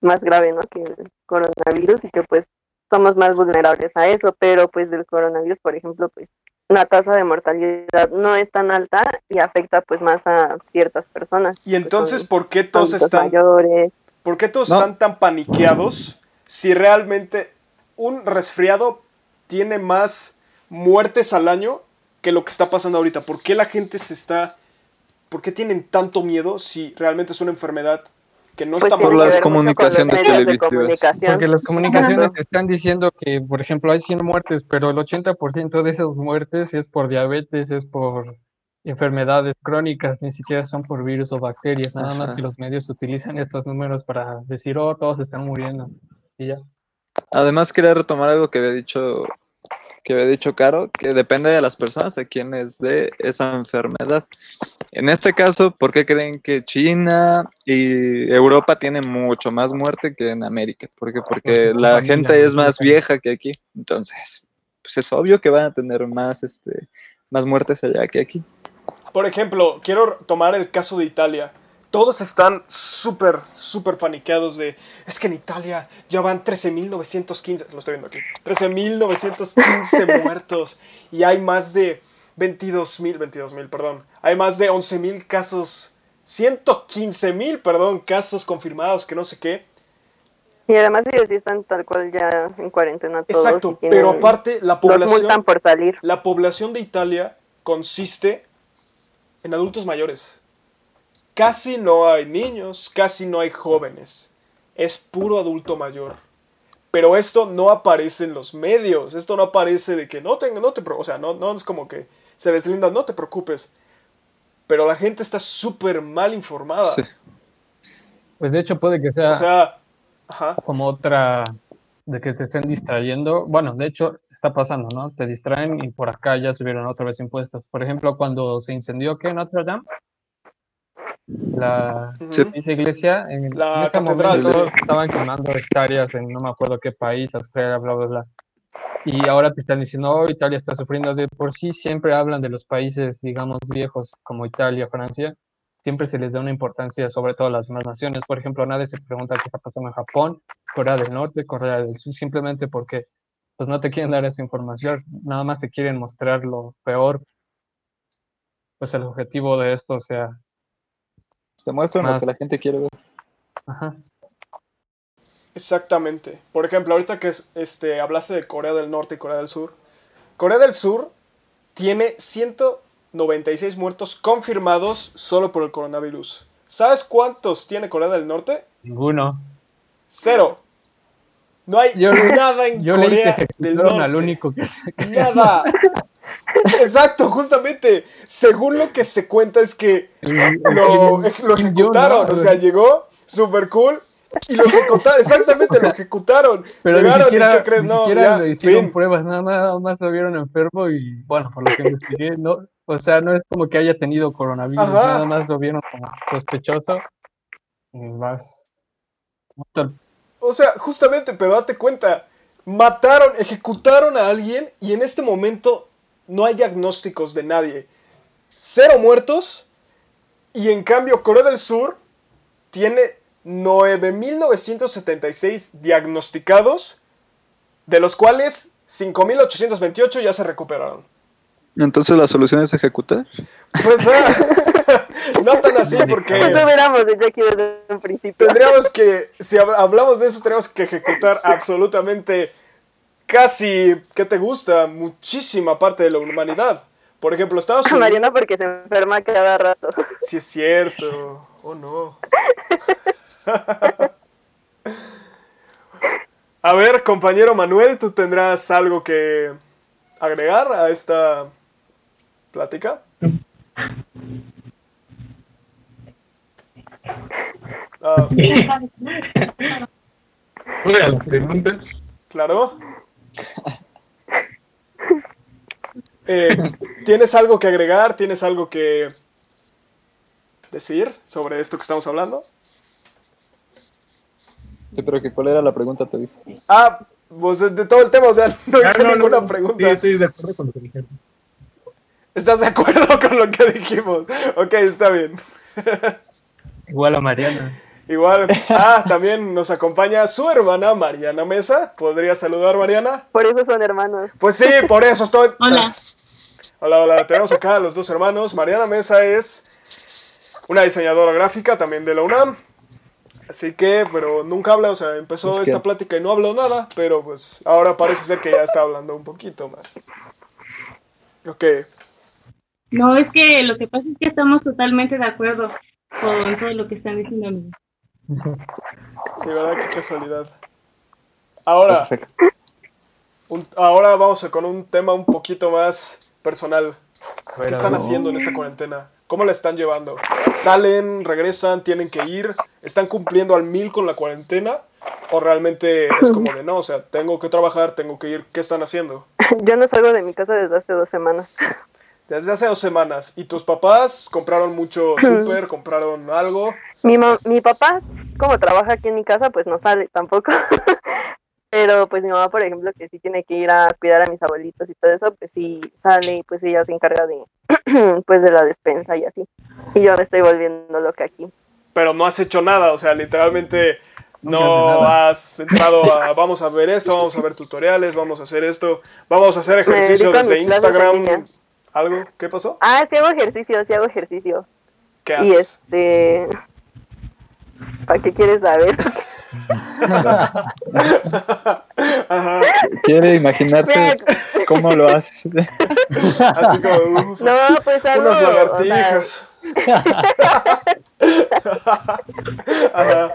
más grave, ¿no? Que el coronavirus y que pues somos más vulnerables a eso, pero pues del coronavirus, por ejemplo, pues la tasa de mortalidad no es tan alta y afecta pues más a ciertas personas. Y entonces, ¿por qué todos están mayores. ¿Por qué todos No. están tan paniqueados si realmente un resfriado tiene más muertes al año que lo que está pasando ahorita? ¿Por qué la gente se está... ¿Por qué tienen tanto miedo si realmente es una enfermedad que no Pues está Por las los comunicaciones de televisivas. comunicación. Porque las comunicaciones Ajá. están diciendo que, por ejemplo, hay 100 muertes, pero el 80% de esas muertes es por diabetes, es por enfermedades crónicas, ni siquiera son por virus o bacterias, nada más que los medios utilizan estos números para decir, oh, todos están muriendo. Y ya. Además, quería retomar algo que había dicho que había dicho Caro, que depende de las personas a quienes de esa enfermedad. En este caso, ¿por qué creen que China y Europa tienen mucho más muerte que en América? ¿Por qué? Porque Porque la gente es más vieja que aquí. Entonces, pues es obvio que van a tener más, este, más muertes allá que aquí. Por ejemplo, quiero tomar el caso de Italia. Todos están súper, súper paniqueados de... Es que en Italia ya van 13.915... Lo estoy viendo aquí. 13.915 *laughs* muertos. Y hay más de 22.000... 22.000, perdón. Hay más de 11.000 casos... 115.000, perdón, casos confirmados, que no sé qué. Y además ellos sí están tal cual ya en cuarentena todos. Exacto, y pero aparte la Los población... multan por salir. La población de Italia consiste en adultos mayores. Casi no hay niños, casi no hay jóvenes. Es puro adulto mayor. Pero esto no aparece en los medios. Esto no aparece de que no te, no te, o sea, no, no es como que se deslinda, no te preocupes. Pero la gente está súper mal informada. Sí. Pues de hecho puede que sea, O sea, ajá. como otra de que te estén distrayendo. Bueno, de hecho está pasando, ¿no? Te distraen y por acá ya subieron otra vez impuestos. Por ejemplo, cuando se incendió ¿qué? Notre Dame, la Ujú. esa iglesia, en, La en ese catedral, momento sí. estaban quemando hectáreas en no me acuerdo qué país, Australia, bla, bla, bla. Y ahora te están diciendo, oh, Italia está sufriendo de por sí, siempre hablan de los países, digamos, viejos como Italia, Francia, siempre se les da una importancia sobre todo a las demás naciones. Por ejemplo, nadie se pregunta qué está pasando en Japón, Corea del Norte, Corea del Sur, simplemente porque pues no te quieren dar esa información, nada más te quieren mostrar lo peor. Pues el objetivo de esto, o sea, Te muestran lo que la gente quiere ver. ajá, Exactamente. Por ejemplo, ahorita que es- este, hablaste de Corea del Norte y Corea del Sur. Corea del Sur tiene 196 muertos confirmados solo por el coronavirus. ¿Sabes cuántos tiene Corea del Norte? ninguno. Cero. No hay Yo nada en Yo leí que Corea del Norte. al único que Nada. *laughs* Exacto, justamente. Según lo que se cuenta es que lo, lo ejecutaron. O sea, llegó super cool y lo ejecutaron. Exactamente, lo ejecutaron. Pero ni Llegaron siquiera, y ¿qué crees? ni No, siquiera ya, le hicieron fin. pruebas, nada nada más lo vieron enfermo y bueno, por lo que investigué, no, o sea, no es como que haya tenido coronavirus, Ajá. nada más lo vieron como sospechoso y más. O sea, justamente, pero date cuenta, mataron, ejecutaron a alguien y en este momento no hay diagnósticos de nadie. Cero muertos y en cambio Corea del Sur tiene 9.976 diagnosticados, de los cuales 5.828 ya se recuperaron. Entonces la solución es ejecutar. Pues ah, *laughs* no tan así porque... Hecho aquí desde un principio. Tendríamos que, si hab- hablamos de eso, tenemos que ejecutar absolutamente casi, ¿qué te gusta? Muchísima parte de la humanidad. Por ejemplo, Estados *laughs* Unidos. Mariana porque se enferma cada rato. Sí es cierto. Oh no. *laughs* A ver, compañero Manuel, ¿tú tendrás algo que agregar a esta plática? Ah, *laughs* Una de las preguntas. Claro. Eh, ¿Tienes algo que agregar? ¿Tienes algo que decir sobre esto que estamos hablando? Sí, pero que cuál era la pregunta, te dije. Ah, pues de, de todo el tema, o sea, no Ah, hice no, ninguna no. pregunta. Sí, estoy de acuerdo con lo que dijeron. ¿Estás de acuerdo *laughs* con lo que dijimos? Ok, está bien. Igual a Mariana. Igual, ah, también nos acompaña su hermana Mariana Mesa. ¿Podría saludar, Mariana? Por eso son hermanos. Pues sí, por eso estoy. *laughs* Hola. Hola, hola. Tenemos acá a los dos hermanos. Mariana Mesa es una diseñadora gráfica también de la UNAM. Así que, pero nunca habla, o sea, empezó Es que- esta plática y no habló nada, pero pues ahora parece ser que ya está hablando un poquito más. Ok, No, es que lo que pasa es que estamos totalmente de acuerdo con todo lo que están diciendo. Sí, ¿verdad? Qué casualidad. Ahora, un- ahora vamos a- con un tema un poquito más personal. ¿Qué están haciendo en esta cuarentena? ¿Cómo la están llevando? ¿Salen, regresan, tienen que ir? ¿Están cumpliendo al mil con la cuarentena? ¿O realmente es como de no? O sea, tengo que trabajar, tengo que ir. ¿Qué están haciendo? *laughs* Yo no salgo de mi casa desde hace dos semanas. Desde hace dos semanas. ¿Y tus papás compraron mucho súper? ¿Compraron algo? Mi, mi papá, como trabaja aquí en mi casa, pues no sale tampoco. *laughs* Pero pues mi mamá, por ejemplo, que sí tiene que ir a cuidar a mis abuelitos y todo eso, pues sí sale y pues ella se encarga de *clears throat* pues de la despensa y así. Y yo me estoy volviendo loca aquí. Pero no has hecho nada, o sea, literalmente no has entrado a vamos a ver esto, vamos a ver tutoriales, vamos a hacer esto, vamos a hacer ejercicio desde. Instagram. ¿Algo? ¿Qué pasó? Ah, sí hago ejercicio, sí hago ejercicio. ¿Qué Y haces? este... ¿Para qué quieres saber? Ajá. Quiere imaginarse Mira, cómo lo haces. Así como uf, *laughs* no, pues hago... unas o sea, lagartijas. *laughs* Ajá.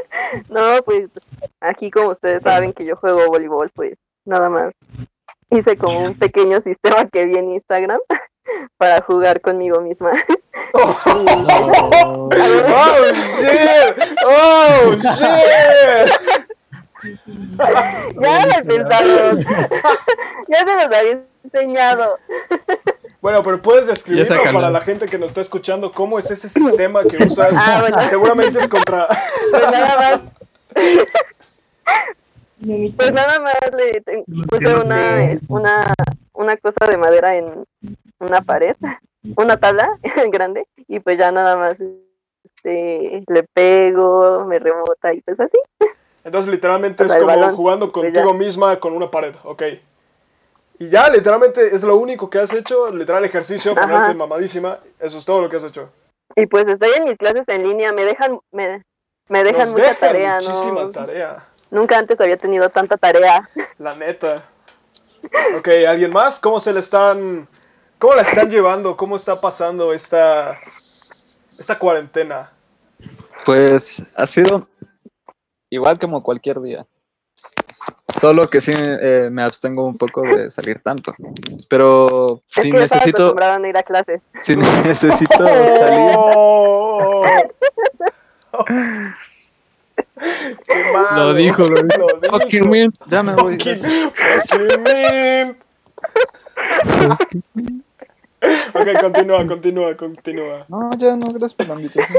No, pues aquí como ustedes saben que yo juego voleibol, pues nada más hice como un pequeño sistema que vi en Instagram para jugar conmigo misma. *laughs* Oh shit! Oh shit! ya lo he pensado. *laughs* ya se los había enseñado. Bueno, pero puedes describirlo para la gente que nos está escuchando cómo es ese sistema que usas. Ah, bueno. Seguramente es contra. Pues nada más, pues nada más le puse una, una, una cosa de madera en una pared, una tabla *laughs* grande, y pues ya nada más este, le pego, me rebota y pues así. Entonces, literalmente es como balón. jugando Pues contigo misma con una pared, ok. Y ya, literalmente es lo único que has hecho, literal ejercicio, Ajá. ponerte mamadísima, eso es todo lo que has hecho. Y pues estoy en mis clases en línea, me dejan, me, me dejan Nos mucha dejan tarea, muchísima ¿no? tarea, Nunca antes había tenido tanta tarea. la neta. Ok, ¿alguien más? ¿Cómo se le están... ¿Cómo la están llevando? ¿Cómo está pasando esta... esta cuarentena? Pues ha sido igual como cualquier día. Solo que sí eh, me abstengo un poco de salir tanto. Pero Es si que necesito, a no ir a clases. si necesito salir, *laughs* Oh. *laughs* ¡Qué malo! Lo dijo, lo dijo. Lo dijo. Fucking man. ya me voy. Fucking, fucking mint. *laughs* ok, continúa, continúa, continúa. No, ya no, gracias por la invitación.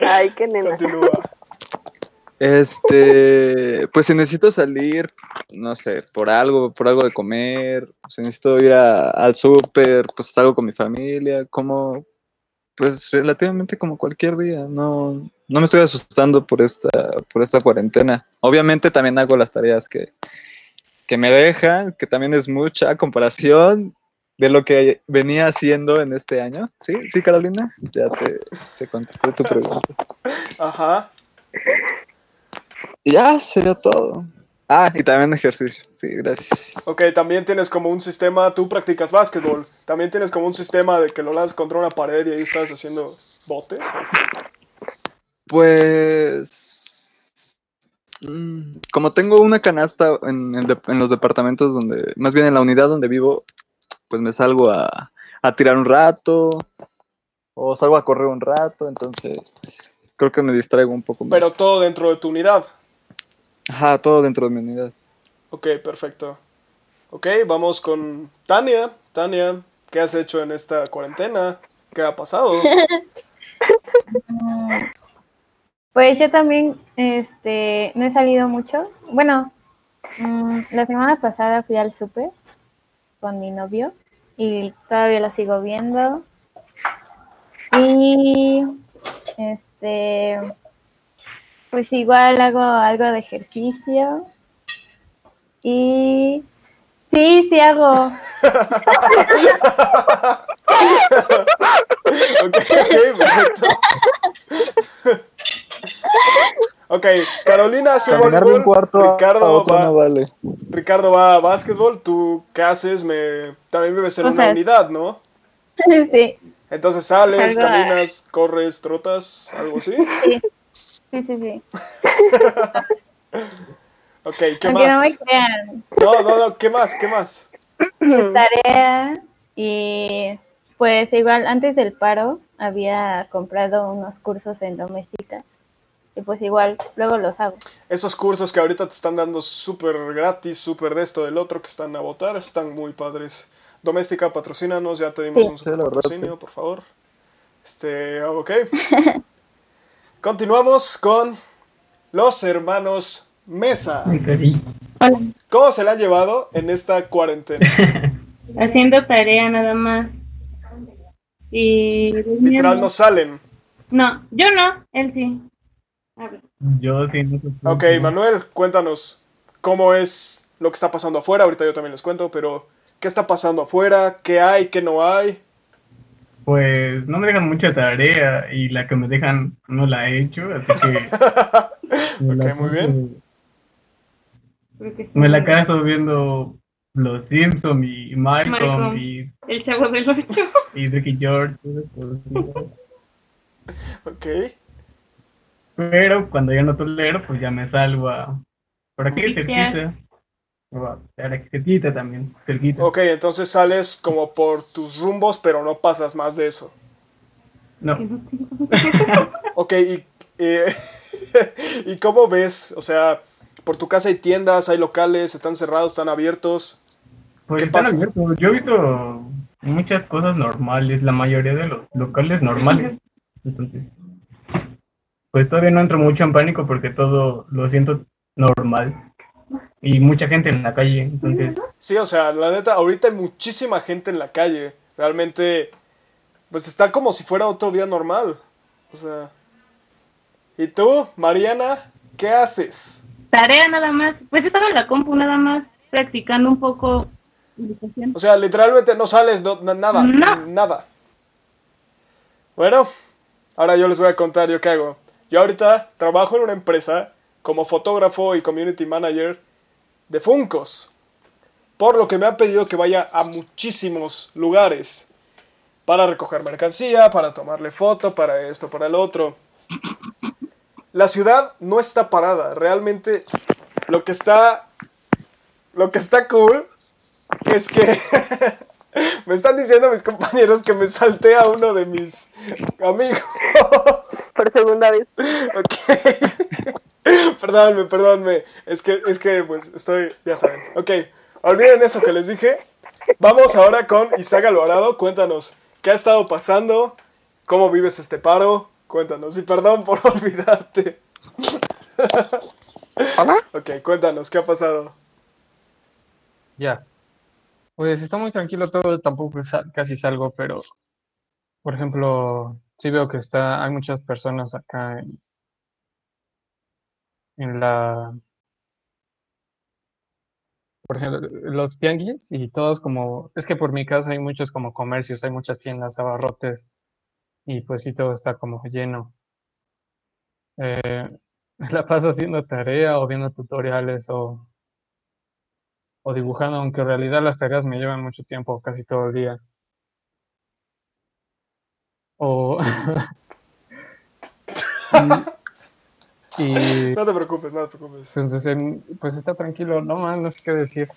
Ay, qué nena. Continúa. Este, pues si necesito salir, no sé, por algo, por algo de comer, si necesito ir a- al súper, pues salgo con mi familia, como, pues relativamente como cualquier día, no, no me estoy asustando por esta, por esta cuarentena. Obviamente también hago las tareas que, que me dejan, que también es mucha comparación de lo que venía haciendo en este año. ¿Sí? ¿Sí, Carolina? Ya te, te contesté tu pregunta. Ajá. Ya, sería todo. Ah, y también ejercicio. Sí, gracias. Ok, también tienes como un sistema, tú practicas básquetbol, también tienes como un sistema de que lo lanzas contra una pared y ahí estás haciendo botes. Pues. mm, Como tengo una canasta en, el de- en los departamentos donde, más bien en la unidad donde vivo, pues me salgo a, a tirar un rato o salgo a correr un rato, entonces pues, creo que me distraigo un poco más. Pero todo dentro de tu unidad. Ajá, todo dentro de mi unidad. Ok, perfecto. Ok, vamos con Tania. Tania, ¿qué has hecho en esta cuarentena? ¿Qué ha pasado? *laughs* Pues yo también este, no he salido mucho. Bueno, mm, la semana pasada fui al súper con mi novio y todavía lo sigo viendo. Y este, pues igual hago algo de ejercicio. Y sí, sí hago. ok, *laughs* ok, perfecto. *laughs* ok, Carolina hace Caminar de un voleibol, cuarto a- a Ricardo otro va, no vale. Ricardo va a básquetbol, ¿tú qué haces? Me, también vives en O una sea, unidad, ¿no? *laughs* sí, Entonces sales, Algo, caminas, corres, trotas, algo así. sí, sí, sí, sí. *laughs* Ok, ¿qué Aunque no me más? crean, No, no, no, ¿qué más? ¿Qué más? *clears throat* tarea y pues igual antes del paro había comprado unos cursos en doméstica y pues igual luego los hago. Esos cursos que ahorita te están dando súper gratis, súper de esto, del otro, que están a votar, están muy padres. Doméstica, patrocínanos, ya te dimos Sí. un Sí, la verdad, patrocinio, por favor. Este, ok. *laughs* Continuamos con los hermanos Mesa. Hola. ¿Cómo se la han llevado en esta cuarentena? *laughs* Haciendo tarea nada más. Y Literal, no salen. No, yo no, él sí. Yo sí, no sé. Ok, Manuel, cuéntanos cómo es lo que está pasando afuera. Ahorita yo también les cuento, pero ¿qué está pasando afuera? ¿Qué hay? ¿Qué no hay? Pues no me dejan mucha tarea y la que me dejan no la he hecho, así que *laughs* me la Ok, muy bien. Me la caso viendo Los Simpsons y Malcolm y, El chavo del ocho. y Ricky George. *laughs* Ok. Pero cuando ya no tolero, pues ya me salgo a por aquí cerquita. O a cerquita también, cerquita. Ok, entonces sales como por tus rumbos, pero no pasas más de eso. No, *laughs* Ok, y, eh, *laughs* ¿y cómo ves? O sea, por tu casa hay tiendas, hay locales, están cerrados, están abiertos. pues ¿Qué están pasa? abiertos. Yo he visto muchas cosas normales, la mayoría de los locales normales. Entonces, pues todavía no entro mucho en pánico porque todo lo siento normal. Y mucha gente en la calle, entonces Sí, o sea, la neta, ahorita hay muchísima gente en la calle. Realmente, pues está como si fuera otro día normal. O sea. ¿Y tú, Mariana, qué haces? Tarea nada más. Pues estaba en la compu nada más practicando un poco. O sea, literalmente no sales no- na- nada, No. nada. Bueno, ahora yo les voy a contar yo qué hago. Yo ahorita trabajo en una empresa como fotógrafo y community manager de Funcos. Por lo que me han pedido que vaya a muchísimos lugares para recoger mercancía, para tomarle foto, para esto, para el otro. La ciudad no está parada, realmente lo que está lo que está cool es que *laughs* *laughs* me están diciendo mis compañeros que me salté a uno de mis amigos. por segunda vez. Ok. *laughs* perdónme, perdónme. Es que, es que, pues, estoy, ya saben. Ok, olviden eso que les dije. Vamos ahora con Isaac Alvarado. Cuéntanos, ¿qué ha estado pasando? ¿Cómo vives este paro? Cuéntanos. Y perdón por *laughs* olvidarte. ¿Hola? Ok, cuéntanos, ¿qué ha pasado? Ya. Pues está muy tranquilo todo, tampoco sal- casi salgo, pero por ejemplo, sí veo que está, hay muchas personas acá en, en la, por ejemplo, los tianguis y todos como, es que por mi casa hay muchos como comercios, hay muchas tiendas, abarrotes y pues sí todo está como lleno. Eh, *laughs* la paso haciendo tarea o viendo tutoriales o o dibujando, aunque en realidad las tareas me llevan mucho tiempo, casi todo el día. O... *laughs* y, No te preocupes, no te preocupes. pues, en- pues está tranquilo, no más, no sé qué decir.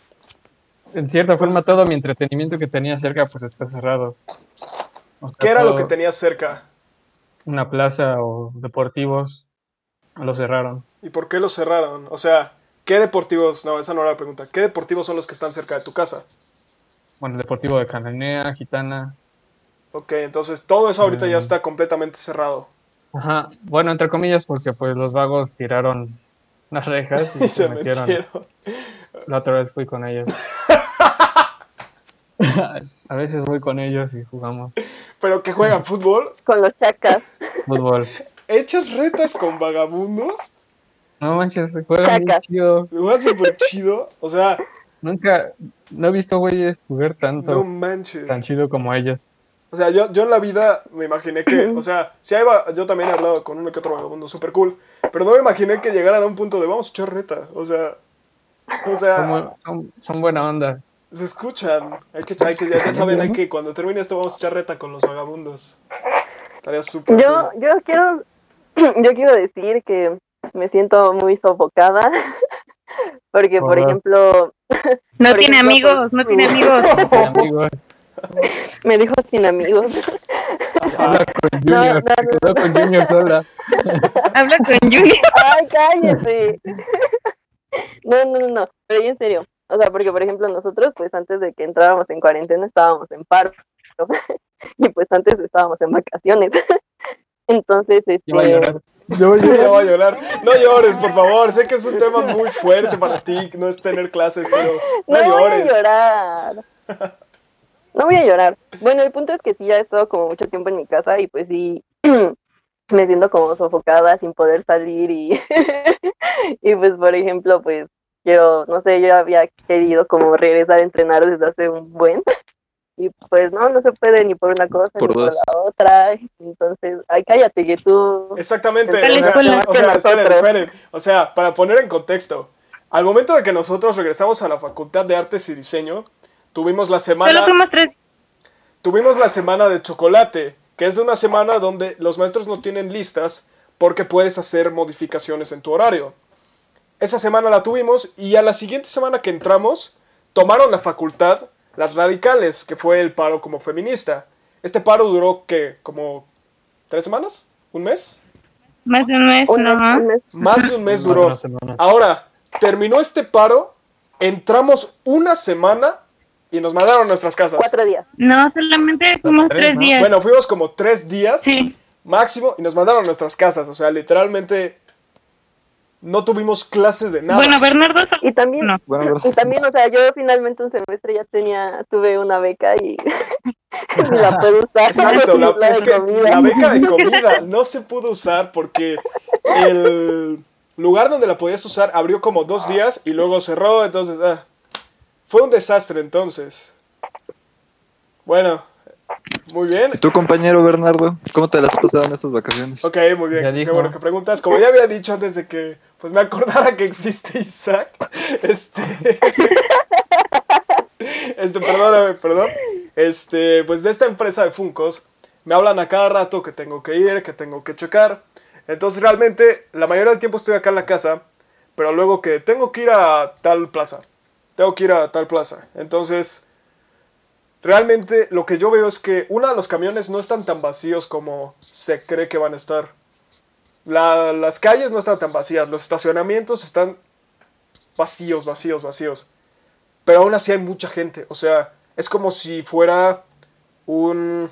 En cierta Pues- forma, todo mi entretenimiento que tenía cerca, pues está cerrado. O sea, ¿Qué era lo que tenías cerca? Una plaza o deportivos, lo cerraron. ¿Y por qué lo cerraron? O sea, ¿qué deportivos? No, esa no era la pregunta. ¿Qué deportivos son los que están cerca de tu casa? Bueno, el deportivo de Cananea, Gitana. Ok, entonces todo eso ahorita ya Mm. está completamente cerrado. Ajá, bueno, entre comillas, porque pues los vagos tiraron las rejas y *laughs* Y se metieron. metieron. La otra vez fui con ellos. *laughs* A veces voy con ellos y jugamos ¿Pero que juegan *laughs* fútbol? Con los chacas. fútbol. ¿Echas retas con vagabundos? No manches, se juega muy chido. Juegan súper chido. O sea, Nunca, no he visto güeyes jugar tanto, no manches. tan chido como ellos. O sea, yo, yo en la vida me imaginé que, o sea, si hay va- yo también he hablado con uno que otro vagabundo súper cool, pero no me imaginé que llegaran a un punto de vamos a echar reta. O sea, o sea, Son, bu- son, son buena onda. se escuchan. Hay que, hay que, ya, ya saben, hay que, cuando termine esto vamos a echar reta con los vagabundos. Estaría súper Yo, cool. yo quiero, *clears throat* yo quiero decir que me siento muy sofocada. *laughs* Porque, por Hola. ejemplo, No Por tiene ejemplo, amigos, no tiene *laughs* amigos. Me dijo sin amigos. Habla con *laughs* No, Junior, no, se no. quedó con Junior sola. Habla con Junior. Ay, cállate. No, no, no, no, pero en serio. O sea, porque por ejemplo nosotros, pues antes de que entráramos en cuarentena estábamos en paro. Y pues antes estábamos en vacaciones. Entonces, Iba a este, llorar. Yo, yo *laughs* ya voy a llorar. No llores, por favor. Sé que es un tema muy fuerte para ti, no es tener clases, pero no, no voy a llores. llorar. No voy a llorar. Bueno, el punto es que sí, ya he estado como mucho tiempo en mi casa y pues sí, *clears throat* me siento como sofocada sin poder salir y, *laughs* y pues por ejemplo, pues quiero, no sé, yo había querido como regresar a entrenar desde hace un buen y pues no, no se puede ni por una cosa Por ni por la otra. Entonces, ay, cállate que tú... Exactamente. O sea, o sea, esperen, esperen. O sea, para poner en contexto, al momento de que nosotros regresamos a la Facultad de Artes y Diseño, tuvimos la Solo semana, fuimos tres. tuvimos la semana de chocolate, que es de una semana donde los maestros no tienen listas porque puedes hacer modificaciones en tu horario. Esa semana la tuvimos y a la siguiente semana que entramos, tomaron la facultad las radicales, que fue el paro como feminista. Este paro duró, ¿qué? ¿Como tres semanas? ¿Un mes? Más de un mes, mes- Más de un mes Más duró. Ahora, terminó este paro, entramos una semana y nos mandaron a nuestras casas. Cuatro días. No, solamente fuimos Tres, tres ¿no? días. Bueno, fuimos como tres días Sí. máximo y nos mandaron a nuestras casas. O sea, literalmente no tuvimos clases de nada. Bueno, Bernardo. Y también, No. Bueno, verdad. Y también, o sea, yo finalmente un semestre ya tenía, tuve una beca y, *laughs* y la puedo usar. Exacto, la, es que la beca de *laughs* comida no se pudo usar porque el lugar donde la podías usar abrió como dos días y luego cerró, entonces ah, fue un desastre entonces. Bueno, muy bien. ¿Y tu compañero Bernardo? ¿Cómo te las has pasado en estas vacaciones? Ok, muy bien. Ya Qué bueno que preguntas. Como ya había dicho antes de que pues me acordara que existe Isaac. Este. este, perdóname, perdón. Este, pues de esta empresa de Funcos me hablan a cada rato que tengo que ir, que tengo que checar. Entonces realmente la mayoría del tiempo estoy acá en la casa, pero luego que tengo que ir a tal plaza. Tengo que ir a tal plaza. Entonces, realmente lo que yo veo es que, una, los camiones no están tan vacíos como se cree que van a estar. La- las calles no están tan vacías, los estacionamientos están vacíos, vacíos, vacíos. Pero aún así hay mucha gente. O sea, es como si fuera un,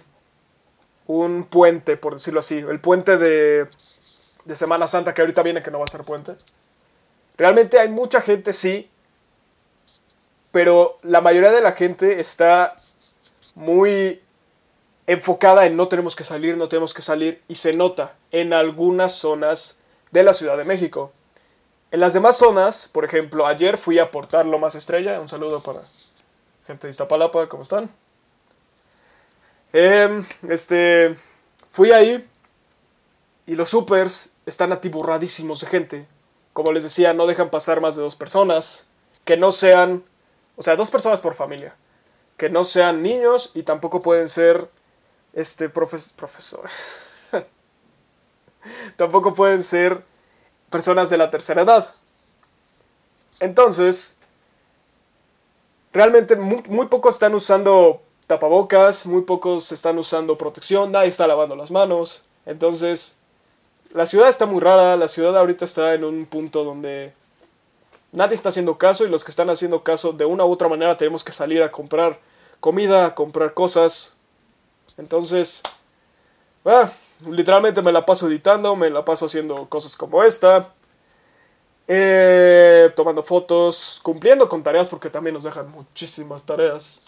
un puente, por decirlo así. El puente de, de Semana Santa, que ahorita viene que no va a ser puente. Realmente hay mucha gente, sí. Pero la mayoría de la gente está muy enfocada en no tenemos que salir, no tenemos que salir, y se nota en algunas zonas de la Ciudad de México. En las demás zonas, por ejemplo, ayer fui a portar Lomas Estrella, un saludo para gente de Iztapalapa, ¿cómo están? Em, este, fui ahí y los supers están atiborradísimos de gente. Como les decía, no dejan pasar más de dos personas, que no sean, o sea, dos personas por familia que no sean niños y tampoco pueden ser este profes- profesores. *laughs* tampoco pueden ser personas de la tercera edad. Entonces, realmente muy, muy pocos están usando tapabocas, muy pocos están usando protección, nadie está lavando las manos. Entonces, la ciudad está muy rara, la ciudad ahorita está en un punto donde nadie está haciendo caso y los que están haciendo caso de una u otra manera tenemos que salir a comprar comida, a comprar cosas. Entonces, ah, literalmente me la paso editando, me la paso haciendo cosas como esta, eh, tomando fotos, cumpliendo con tareas porque también nos dejan muchísimas tareas.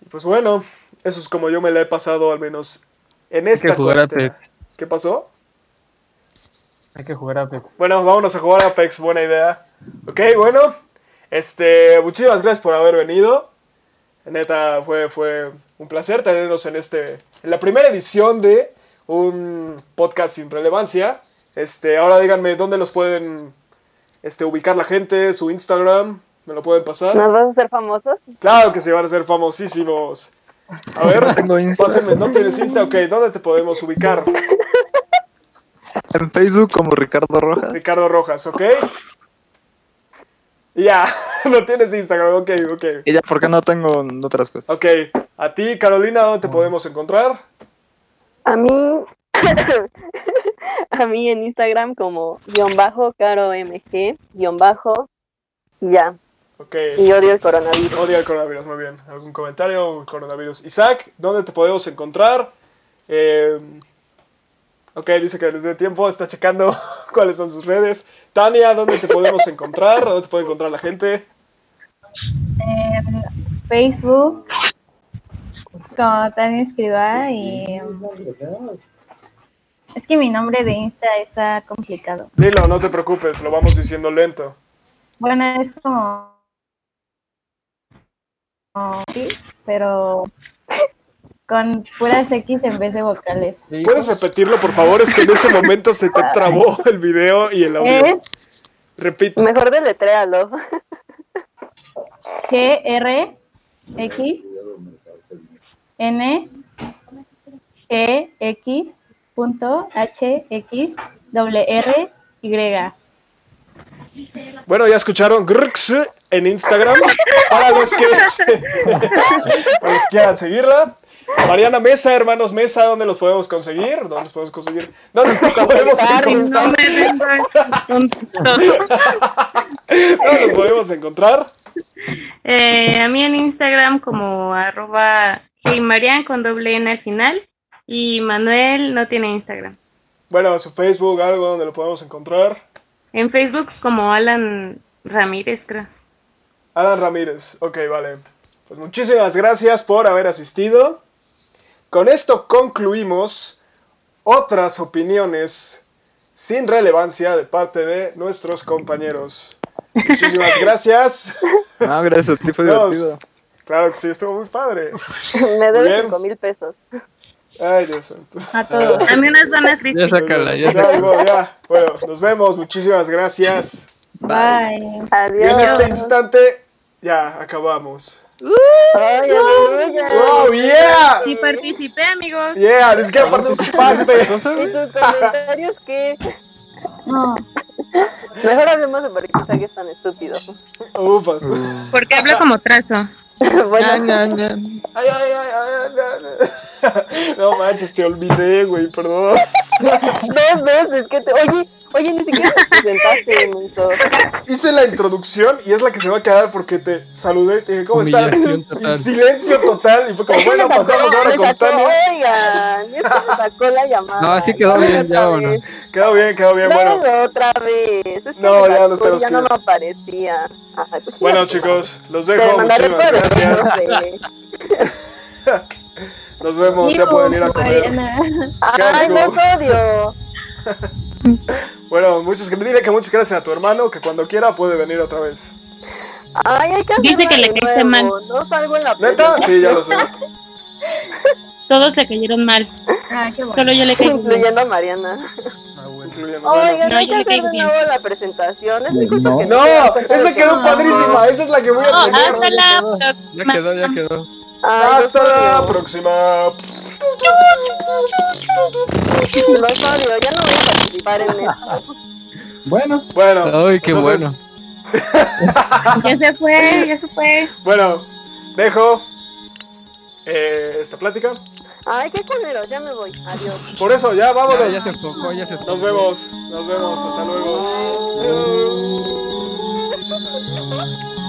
Y pues bueno, eso es como yo me la he pasado al menos en esta. Apex. ¿Qué pasó? Hay que jugar Apex. Bueno, vámonos a jugar a Apex, buena idea. Ok, bueno, este, muchísimas gracias por haber venido. Neta, fue, fue un placer tenerlos en este, en la primera edición de un podcast sin relevancia. Este, ahora díganme dónde los pueden, este, ubicar la gente, su Instagram, me lo pueden pasar. ¿Nos vas a hacer famosos? Claro que se van a ser famosísimos. A ver, *laughs* pásenme, ¿no tienes Insta? Ok, ¿dónde te podemos ubicar? *laughs* En Facebook como Ricardo Rojas. Ricardo Rojas, ¿ok? Ya, *laughs* no tienes Instagram, ok, ok. Y ya, porque no tengo otras cosas. Ok, a ti, Carolina, ¿dónde te podemos encontrar? A mí, *laughs* a mí en Instagram como guion bajo, caro mg, guion bajo, y ya. Ok. Y odio el coronavirus. Odia el coronavirus, muy bien. ¿Algún comentario? Coronavirus. Isaac, ¿dónde te podemos encontrar? Eh, ok, dice que les dé tiempo, está checando *laughs* cuáles son sus redes. Tania, ¿dónde te podemos encontrar? ¿Dónde te puede encontrar la gente? En Facebook, como Tania Escribá, y. Es que mi nombre de Insta está complicado. Dilo, no te preocupes, lo vamos diciendo lento. Bueno, es como- sí, pero. Con puras X en vez de vocales. ¿Puedes repetirlo, por favor? Es que en ese momento se te *laughs* trabó el video y el audio. Es Repite. Mejor deletréalo. G R X N G X punto H X doble R Y. Bueno, ya escucharon Grx en Instagram para los que *laughs* para los que quieran seguirla. Mariana Mesa, hermanos Mesa, ¿dónde los podemos conseguir? ¿Dónde los podemos conseguir? ¿Dónde los podemos encontrar? No me vengas con todo. ¿Dónde los podemos encontrar? Eh, a mí en Instagram como arroba heymarian con doble N al final y Manuel no tiene Instagram. Bueno, su Facebook, algo donde lo podemos encontrar. En Facebook como Alan Ramírez, creo. Alan Ramírez. Ok, vale. Pues muchísimas gracias por haber asistido. Con esto concluimos otras opiniones sin relevancia de parte de nuestros compañeros. Muchísimas *laughs* gracias. No, gracias, a ti fue divertido. Claro que sí, estuvo muy padre. *laughs* Me debe cinco mil pesos. Ay, Dios santo. A todos. A mí unas donas Ya sácala, ya Ya, ya. Bueno, nos vemos. Muchísimas gracias. Bye. Y en Adiós. este instante, ya acabamos. Ay, aleluya. ¡Wow, yeah! Sí participé, amigos. Yeah, ni siquiera *laughs* participaste. ¿Y tus comentarios qué? No. Mejor hablemos de por qué Isaac es tan estúpido. Ufas. Porque habla como trazo. *laughs* bueno, ay, ay, *laughs* No manches, te olvidé, güey, perdón. *laughs* dos veces que te... Oye, oye, ni siquiera te presentaste, *laughs* menso. Hice la introducción y es la que se va a quedar porque te saludé y te dije, ¿cómo estás? Total. Y silencio total. Y fue como, bueno, pasamos ahora con Tania. Oigan, y es que me sacó la llamada. No, así quedó bien, ya vez. Quedó bien, quedó bien, bueno. Otra vez. No, ya y tenemos ya que no me aparecía. Ay, pues, Bueno, chicos, los dejo. Muchísimas gracias. *laughs* Nos vemos, ya pueden ir a comer. Ay, los odio. *laughs* Bueno, muchos, dile que muchas gracias a tu hermano, que cuando quiera puede venir otra vez. Ay, hay que Dice que le caíste nuevo. No salgo en la ¿Neta? Sí, ya lo sé. *laughs* Todos le cayeron mal. Ah, qué bueno. Solo yo le bien. Incluyendo a Mariana. Incluyendo- bueno. Oigan, No, hay que hacer de nuevo la presentación. Es No. que No, cuenta esa quedó no. padrísima. Esa es la que voy a No, poner. Ya quedó, ya quedó. Ay, Hasta la odio. próxima. Los odio, ya no voy a participar en esto. *laughs* Bueno, Bueno. Ay, qué entonces, *laughs* Ya se fue, ya se fue. Bueno, dejo eh, esta plática. Ay, qué culero, ya me voy. Adiós. Por eso, ya Ya, vámonos. ya se enfocó, ya se enfocó. Nos vemos, nos vemos, hasta luego. Adiós. *laughs*